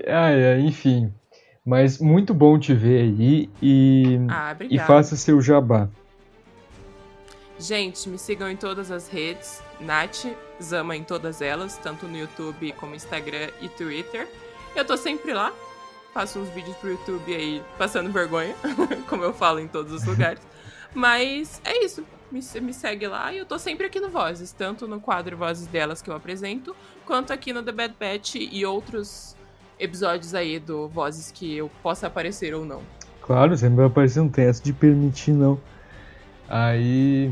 Ah, é, enfim. Mas muito bom te ver aí e, ah, e faça seu jabá. Gente, me sigam em todas as redes. Nath Zama em todas elas, tanto no YouTube como Instagram e Twitter. Eu tô sempre lá, faço uns vídeos pro YouTube aí, passando vergonha, [laughs] como eu falo em todos os lugares. Mas é isso. Me, me, segue lá e eu tô sempre aqui no Vozes, tanto no quadro Vozes delas que eu apresento, quanto aqui no The Bad Batch e outros episódios aí do Vozes que eu possa aparecer ou não. Claro, sempre vai aparecer, não tem essa de permitir não. Aí.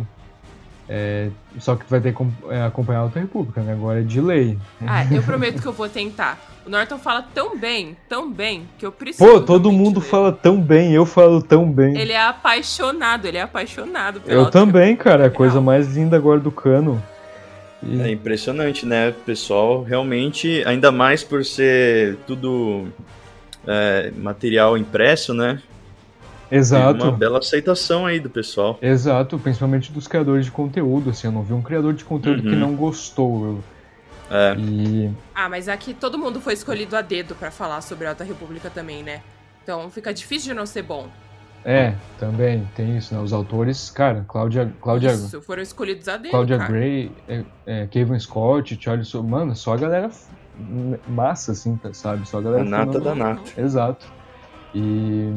É, só que vai ter que é, acompanhar a outra república, né? Agora é de lei. Ah, eu prometo que eu vou tentar. O Norton fala tão bem, tão bem, que eu preciso. Pô, todo mundo ler. fala tão bem, eu falo tão bem. Ele é apaixonado, ele é apaixonado pela Eu também, cara, é a coisa mais linda agora do cano. E... É impressionante, né, pessoal? Realmente, ainda mais por ser tudo é, material impresso, né? Exato. Uma bela aceitação aí do pessoal. Exato, principalmente dos criadores de conteúdo. Assim, eu não vi um criador de conteúdo uhum. que não gostou. Eu é. E... Ah, mas aqui todo mundo foi escolhido a dedo para falar sobre a Alta República também, né? Então fica difícil de não ser bom. É, também tem isso, né? Os autores, cara, Cláudia. Cláudia isso, foram escolhidos a dedo. Cláudia cara. Gray, é, é, Kevin Scott, Charles. Mano, só a galera massa, assim, sabe? Só a galera. A nata da nata. Exato. E.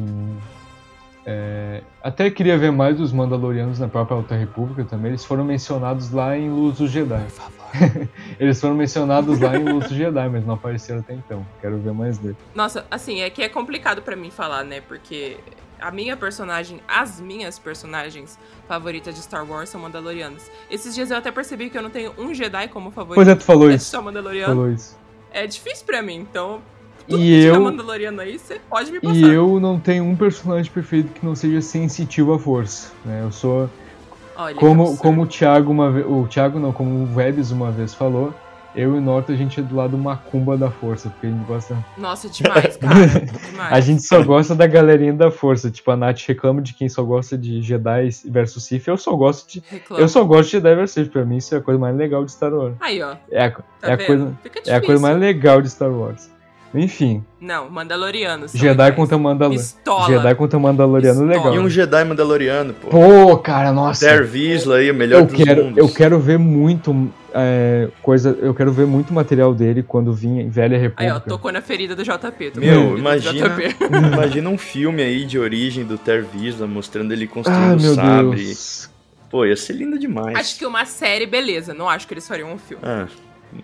É, até queria ver mais dos Mandalorianos na própria Alta República também. Eles foram mencionados lá em Luz do Jedi. Por [laughs] favor. Eles foram mencionados lá em Luz do Jedi, mas não apareceram até então. Quero ver mais dele. Nossa, assim, é que é complicado para mim falar, né? Porque a minha personagem, as minhas personagens favoritas de Star Wars são Mandalorianos. Esses dias eu até percebi que eu não tenho um Jedi como favorito. Pois é, tu falou é isso. só Mandaloriano. Falou isso. É difícil para mim, então tudo e eu, Mandaloriano aí, você pode me passar. E eu não tenho um personagem perfeito que não seja sensitivo à força. Né? Eu sou. Olha, como, como o Thiago uma vez. O Thiago não, como o Vebs uma vez falou, eu e o Norton a gente é do lado macumba da força, porque a gente gosta. [laughs] Nossa, demais, cara. [laughs] demais. a gente só gosta da galerinha da força. Tipo, a Nath reclama de quem só gosta de Jedi versus Sith. Eu só gosto de. Reclamo. Eu só gosto de Jedi versus Sith. Pra mim, isso é a coisa mais legal de Star Wars. Aí, ó. É a, tá é a coisa, é a coisa mais legal de Star Wars. Enfim. Não, Mandalorianos. Jedi contra Mandaloriano. Jedi contra Mandaloriano Pistola. legal. E um Jedi Mandaloriano, pô. Pô, cara, nossa. Ter Vizsla aí, o melhor eu dos quero, mundos. Eu quero ver muito é, coisa, eu quero ver muito material dele quando vinha em Velha República. Aí, ó, tocou na ferida do JP. Meu, imagina, [laughs] imagina um filme aí de origem do Ter Vizsla, mostrando ele construindo ah, meu sabre. Deus. Pô, ia ser lindo demais. Acho que uma série, beleza. Não acho que eles fariam um filme. Ah.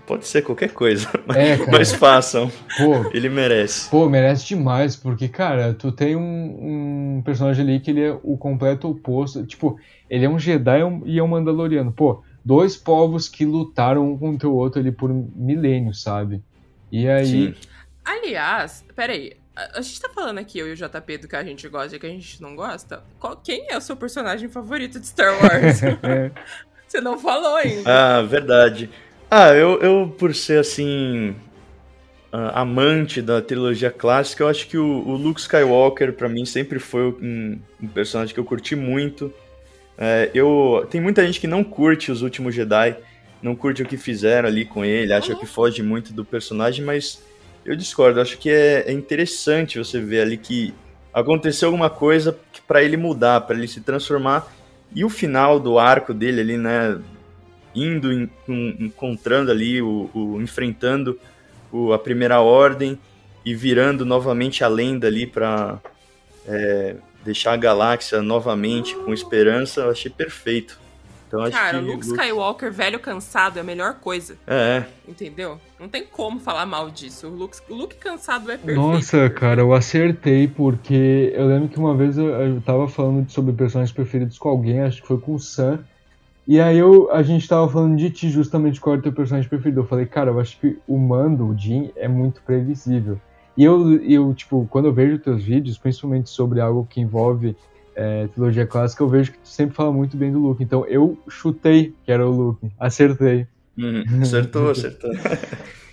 Pode ser qualquer coisa, [laughs] É, mas façam. Pô, Ele merece. pô, merece demais, porque, cara, tu tem um, um personagem ali que ele é o completo oposto. Tipo, ele é um Jedi e é um Mandaloriano. Pô, dois povos que lutaram um contra o outro ali por milênios, sabe? E aí. Sim. Aliás, peraí. A a gente tá falando aqui, eu e o JP, do que a gente gosta e que a gente não gosta. Qual- quem é o seu personagem favorito de Star Wars? [laughs] Você não falou ainda. Ah, verdade. Ah, eu, eu por ser assim. ah, amante da trilogia clássica, eu acho que o, o Luke Skywalker, pra mim, sempre foi um, um personagem que eu curti muito. É, eu Tem muita gente que não curte os últimos Jedi, não curte o que fizeram ali com ele, acha que foge muito do personagem, mas eu discordo. Acho que é, é interessante você ver ali que aconteceu alguma coisa para ele mudar, para ele se transformar. E o final do arco dele ali, né? Indo, em- em- encontrando ali, o, o- enfrentando o- a primeira ordem e virando novamente a lenda ali para deixar a galáxia novamente com esperança, eu achei perfeito. Então acho Cara, que o Luke Skywalker velho cansado é a melhor coisa. É, Entendeu? Não tem como falar mal disso. O Luke, o Luke cansado é perfeito. Nossa, cara, eu acertei, porque eu lembro que uma vez eu, eu tava falando sobre personagens preferidos com alguém, acho que foi com o Sam. E aí eu, a gente tava falando de ti, justamente qual era o teu personagem preferido. Eu falei, cara, eu acho que o Mando, o Jin, é muito previsível. E eu, eu, tipo, quando eu vejo teus vídeos, principalmente sobre algo que envolve é, trilogia clássica, eu vejo que tu sempre fala muito bem do Luke. Então eu chutei que era o Luke. Acertei. uhum, acertou, [laughs] acertou.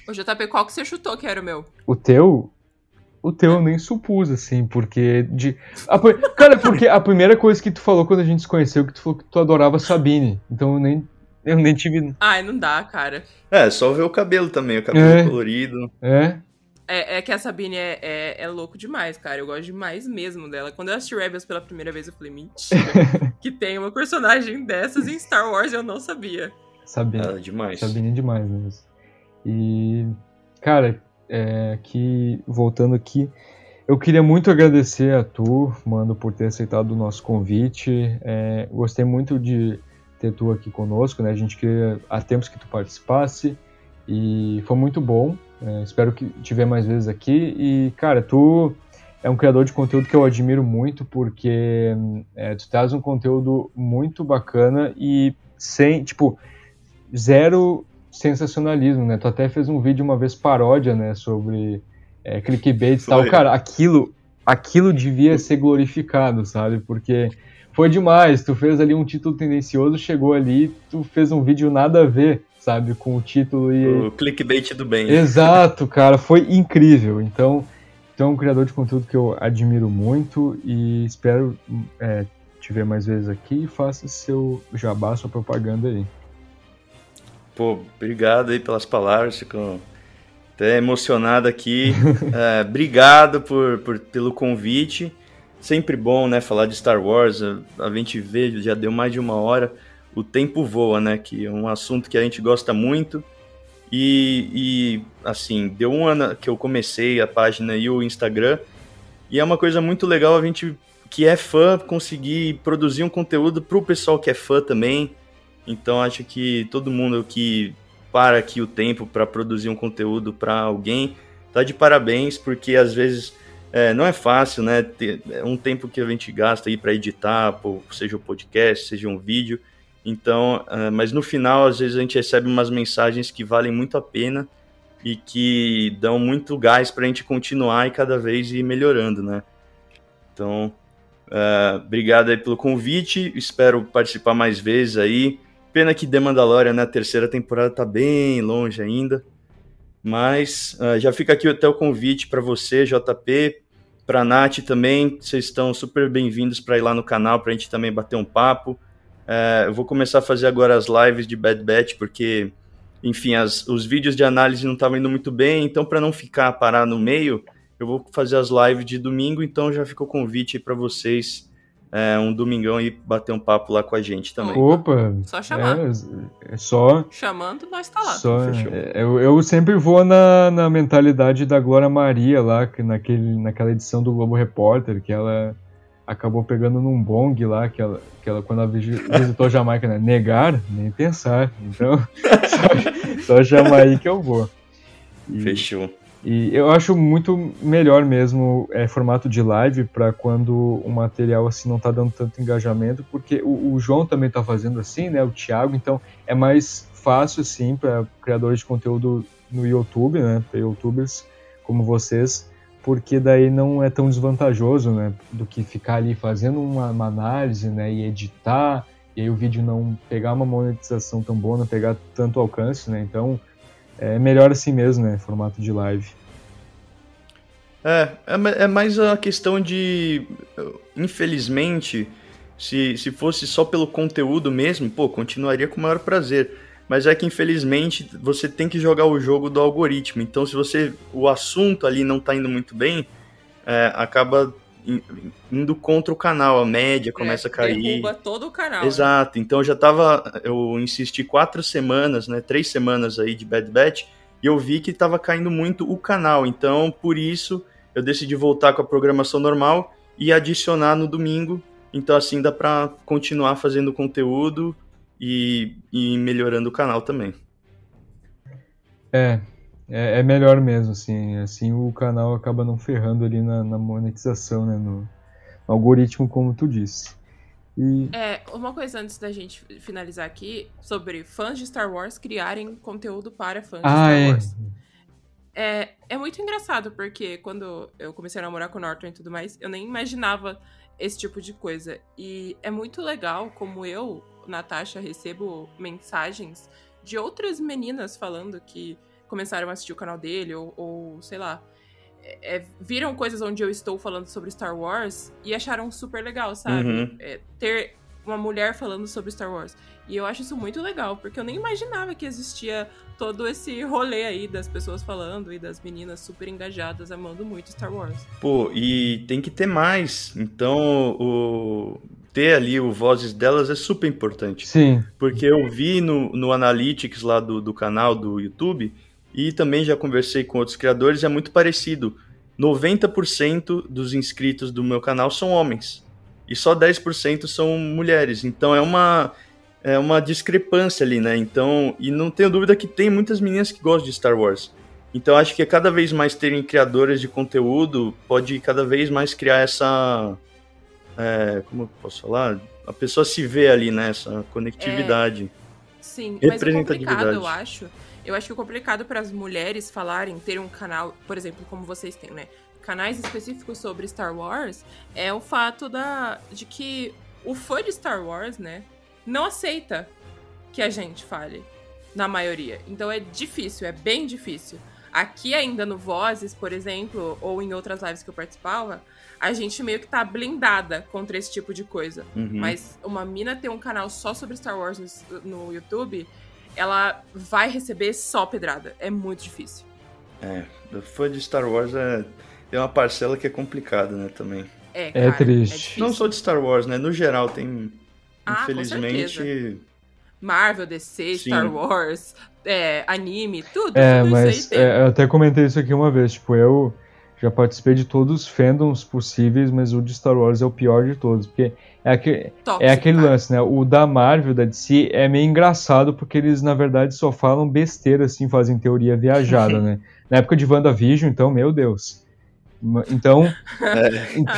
Ô, JP, qual que você chutou que era o meu? O teu? O teu eu nem supus, assim, porque. De... a cara, porque a primeira coisa que tu falou quando a gente se conheceu, que tu falou que tu adorava Sabine. Então eu nem, eu nem tive. Ai, não dá, cara. É, só ver o cabelo também, o cabelo É. colorido. É? É, é que a Sabine é, é, é louco demais, cara. Eu gosto demais mesmo dela. Quando eu assisti Rebels pela primeira vez, eu falei, mentira. [laughs] que tem uma personagem dessas em Star Wars eu não sabia. Sabine. Ah, demais. Sabine é demais mesmo. E. Cara, é, que. Voltando aqui. Eu queria muito agradecer a tu, Mano, por ter aceitado o nosso convite. É, gostei muito de ter tu aqui conosco, né? A gente queria há tempos que tu participasse e foi muito bom. É, espero que tiver mais vezes aqui. E, cara, tu é um criador de conteúdo que eu admiro muito porque é, tu traz um conteúdo muito bacana e sem, tipo, zero sensacionalismo, né? Tu até fez um vídeo uma vez paródia, né, sobre é, clickbait e tal. Cara, aquilo, aquilo devia ser glorificado, sabe? Porque foi demais. Tu fez ali um título tendencioso, chegou ali, tu fez um vídeo nada a ver, sabe, com o título e O clickbait do bem. Exato, cara, foi incrível. Então, então é um criador de conteúdo que eu admiro muito e espero é, te ver mais vezes aqui e faça seu jabá, sua propaganda aí. Pô, obrigado aí pelas palavras, fico até emocionado aqui. [laughs] É, obrigado por, por- pelo convite. Sempre bom, né, falar de Star Wars. A, a gente vê, já deu mais de uma hora. O tempo voa, né, que é um assunto que a gente gosta muito. E, e, assim, deu um ano que eu comecei a página e o Instagram. E é uma coisa muito legal a gente que é fã conseguir produzir um conteúdo para o pessoal que é fã também. Então acho que todo mundo que para aqui o tempo para produzir um conteúdo para alguém tá de parabéns, porque às vezes é, não é fácil, né? Ter, é um tempo que a gente gasta aí para editar, seja o podcast, seja um vídeo. Então, é, mas no final às vezes a gente recebe umas mensagens que valem muito a pena e que dão muito gás para a gente continuar e cada vez ir melhorando, né? Então, é, obrigado aí pelo convite, espero participar mais vezes aí. Pena que The Mandalorian na terceira temporada tá bem longe ainda. Mas ah, já fica aqui até o convite para você, JP, para Nath também. Vocês estão super bem-vindos para ir lá no canal para a gente também bater um papo. Eh, eu vou começar a fazer agora as lives de Bad Batch, porque, enfim, as- os vídeos de análise não estavam indo muito bem. Então, para não ficar parar no meio, eu vou fazer as lives de domingo. Então, já fica o convite aí para vocês. Eh, um domingão e bater um papo lá com a gente também. Opa! Só chamar. É, é só. Chamando, nós tá lá. só Fechou. é, eu, eu sempre vou na, na mentalidade da Glória Maria lá, que naquele, naquela edição do Globo Repórter, que ela acabou pegando num bong lá, que ela, que ela quando ela visi- [laughs] visitou Jamaica, né? Negar, nem pensar. Então, [laughs] só, só chamar aí que eu vou. E- Fechou. E eu acho muito melhor mesmo é, formato de live para quando o material assim não tá dando tanto engajamento, porque o, o João também tá fazendo assim, né? O Thiago, então é mais fácil assim para criadores de conteúdo no YouTube, né? Para YouTubers como vocês, porque daí não é tão desvantajoso, né? Do que ficar ali fazendo uma, uma análise, né? E editar e aí o vídeo não pegar uma monetização tão boa, não pegar tanto alcance, né? Então é melhor assim mesmo, né? Formato de live. É, é, é mais a questão de. Infelizmente, se, se fosse só pelo conteúdo mesmo, pô, continuaria com o maior prazer. Mas é que infelizmente você tem que jogar o jogo do algoritmo. Então, se você. O assunto ali não tá indo muito bem, é, acaba indo contra o canal, a média começa É, a cair. Derruba todo o canal. né? Exato, então eu já tava. Eu insisti quatro semanas, né? Três semanas aí de Bad Batch, e eu vi que tava caindo muito o canal. Então, por isso, eu decidi voltar com a programação normal e adicionar no domingo. Então, assim, dá pra continuar fazendo conteúdo e, e melhorando o canal também. É, é, é melhor mesmo, assim. Assim o canal acaba não ferrando ali na, na monetização, né? No, no algoritmo, como tu disse. E É, uma coisa antes da gente finalizar aqui, sobre fãs de Star Wars criarem conteúdo para fãs de Ah, Star é. Wars. É, é muito engraçado, porque quando eu comecei a namorar com o Norton e tudo mais, eu nem imaginava esse tipo de coisa. E é muito legal como eu, Natasha, recebo mensagens de outras meninas falando que começaram a assistir o canal dele, ou, ou, sei lá, é, é, viram coisas onde eu estou falando sobre Star Wars e acharam super legal, sabe? Uhum. É, ter uma mulher falando sobre Star Wars. E eu acho isso muito legal, porque eu nem imaginava que existia todo esse rolê aí das pessoas falando e das meninas super engajadas, amando muito Star Wars. Pô, e tem que ter mais. Então, o... ter ali o Vozes delas é super importante. sim, Porque eu vi no, no Analytics lá do, do canal do YouTube e também já conversei com outros criadores, é muito parecido. 90% dos inscritos do meu canal são homens e só 10% são mulheres. Então é uma é uma discrepância ali, né? Então, e não tenho dúvida que tem muitas meninas que gostam de Star Wars. Então acho que é cada vez mais terem criadoras de conteúdo pode cada vez mais criar essa é, como eu posso falar? A pessoa se vê ali, né? Essa conectividade. Sim, mas o Representatividade. complicado, eu acho. Eu acho que o complicado para as mulheres falarem, terem um canal, por exemplo, como vocês têm, né? Canais específicos sobre Star Wars, é o fato da, de que o fã de Star Wars, né, não aceita que a gente fale, na maioria. Então é difícil, é bem difícil. Aqui ainda no Vozes, por exemplo, ou em outras lives que eu participava, a gente meio que tá blindada contra esse tipo de coisa. Uhum. Mas uma mina ter um canal só sobre Star Wars no, no YouTube, ela vai receber só pedrada. É muito difícil. É, o fã de Star Wars é tem uma parcela que é complicada, né, também. É, É cara, triste. difícil. Não só de Star Wars, né, no geral tem Ah, com infelizmente Marvel, DC, Sim. Star Wars, é, anime, tudo. É, tudo mas isso aí tem. é, eu até comentei isso aqui uma vez, tipo, eu já participei de todos os fandoms possíveis, mas o de Star Wars é o pior de todos, porque é, aque- Tóxico, é aquele cara. lance, né? O da Marvel, da DC, é meio engraçado porque eles, na verdade, só falam besteira, assim, fazem teoria viajada, [laughs] né? Na época de WandaVision, então, meu Deus. Então, Ah,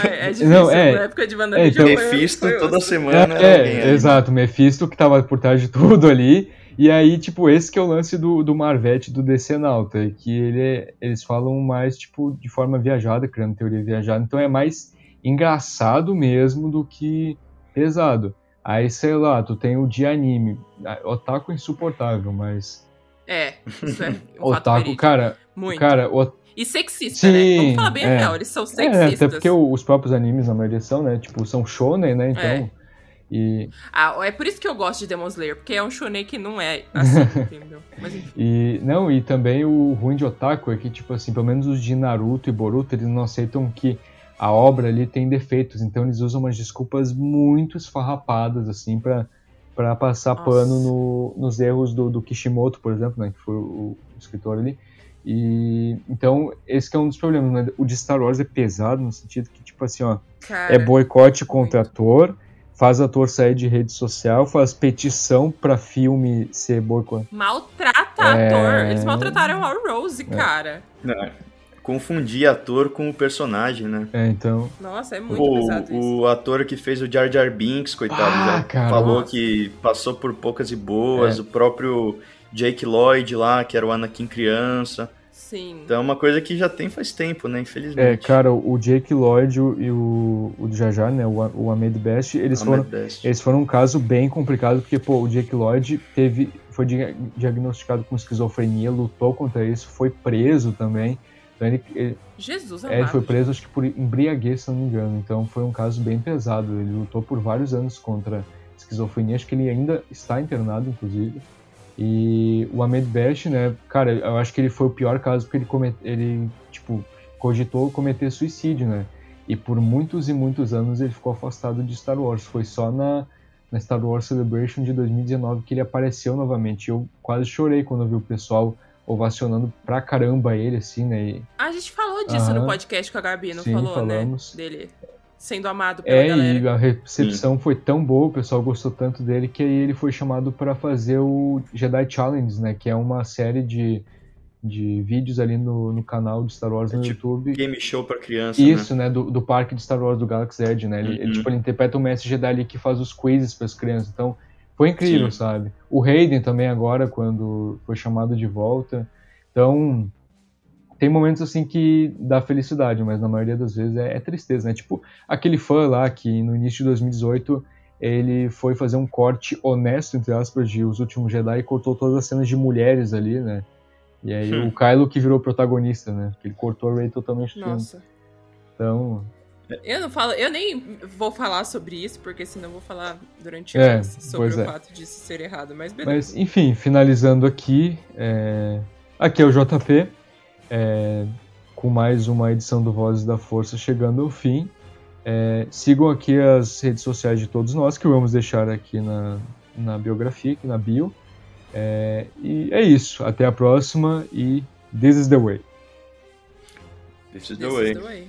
[laughs] é difícil. Não, é- Na época de é, WandaVision. então- foi- Mephisto foi toda semana É, ali. exato, Mephisto que tava por trás de tudo ali. E aí, tipo, esse que é o lance do, do Marvete do DC Nauta, é que ele é- eles falam mais, tipo, de forma viajada, criando teoria viajada, então é mais engraçado mesmo do que pesado. Aí, sei lá, tu tem o de anime, Ah, otaku é insuportável, mas É, isso é um [laughs] otaku, cara, Muito. cara, o, E sexista, né? Sim, Vamos falar bem é. real, eles são é, sexistas. até porque os próprios animes, na maioria são, né, tipo, são shonen, né, então... É. E, Ah, é por isso que eu gosto de Demon Slayer, porque é um shonen que não é assim, [laughs] entendeu? Mas enfim. E não, e também o ruim de Otaku é que, tipo assim, pelo menos os de Naruto e Boruto, eles não aceitam que a obra ali tem defeitos, então eles usam umas desculpas muito esfarrapadas, assim, pra, pra passar Nossa. pano no- nos erros do, do Kishimoto, por exemplo, né, que foi o, o escritor ali. E então, esse que é um dos problemas, né? O de Star Wars é pesado no sentido que, tipo assim, ó, Cara, é boicote contra muito. ator, faz ator sair de rede social, faz petição pra filme ser boicotado. maltrata É. ator. Eles maltrataram a Rose, cara. Não, confundir ator com o personagem, né? É, então. Nossa, é muito O, pesado isso. o ator que fez o Jar Jar Binks, coitado, Ah, já cara. falou Nossa. que passou por poucas e boas. É. O próprio Jake Lloyd lá, que era o Anakin criança. Sim. Então é uma coisa que já tem faz tempo, né? Infelizmente. É, cara, o Jake Lloyd e o, o Jaja, né, o, o Ahmed Best, eles Ahmed foram, Best. eles foram um caso bem complicado, porque, pô, o Jake Lloyd teve, foi dia- diagnosticado com esquizofrenia, lutou contra isso, foi preso também. Então ele, ele, Jesus é, amado. ele foi preso, acho que por embriaguez, se não me engano. Então foi um caso bem pesado. Ele lutou por vários anos contra esquizofrenia. Acho que ele ainda está internado, inclusive. E o Ahmed Best, né, cara, eu acho que ele foi o pior caso porque ele, comet, ele tipo, cogitou cometer suicídio, né? E por muitos e muitos anos ele ficou afastado de Star Wars. Foi só na, na Star Wars Celebration de 2019 que ele apareceu novamente. Eu quase chorei quando eu vi o pessoal ovacionando pra caramba ele, assim, né? E, A gente falou disso no Aham. podcast com a Gabi, não Sim, falou, falamos. né? Dele. sendo amado pela É, galera. e a recepção foi tão boa, o pessoal gostou tanto dele que aí ele foi chamado para fazer o Jedi Challenge, né? Que é uma série de, de vídeos ali no, no canal de Star Wars É no tipo YouTube. Game show pra criança, Isso, né? Do, do parque de Star Wars do Galaxy Edge, né? Ele, ele, Uhum. tipo, ele interpreta o mestre Jedi ali que faz os quizzes para as crianças. Então, foi incrível, Sim. sabe? O Hayden também agora, quando foi chamado de volta. Então, tem momentos assim que dá felicidade, mas na maioria das vezes é, é tristeza, né? Tipo, aquele fã lá que no início de 2018 ele foi fazer um corte honesto, entre aspas, de Os Últimos Jedi e cortou todas as cenas de mulheres ali, né? E aí Hum. o Kylo que virou protagonista, né? Ele cortou a Rey totalmente. Nossa. Então, Eu não falo, eu nem vou falar sobre isso, porque senão eu vou falar durante É, horas sobre o é. fato disso ser errado. Mas beleza. Mas, enfim, finalizando aqui, é, aqui é o JP, é, com mais uma edição do Vozes da Força chegando ao fim. É, sigam aqui as redes sociais de todos nós, que vamos deixar aqui na, na biografia, aqui na bio. É, e é isso, até a próxima e This is the Way. This is the This way. is the way.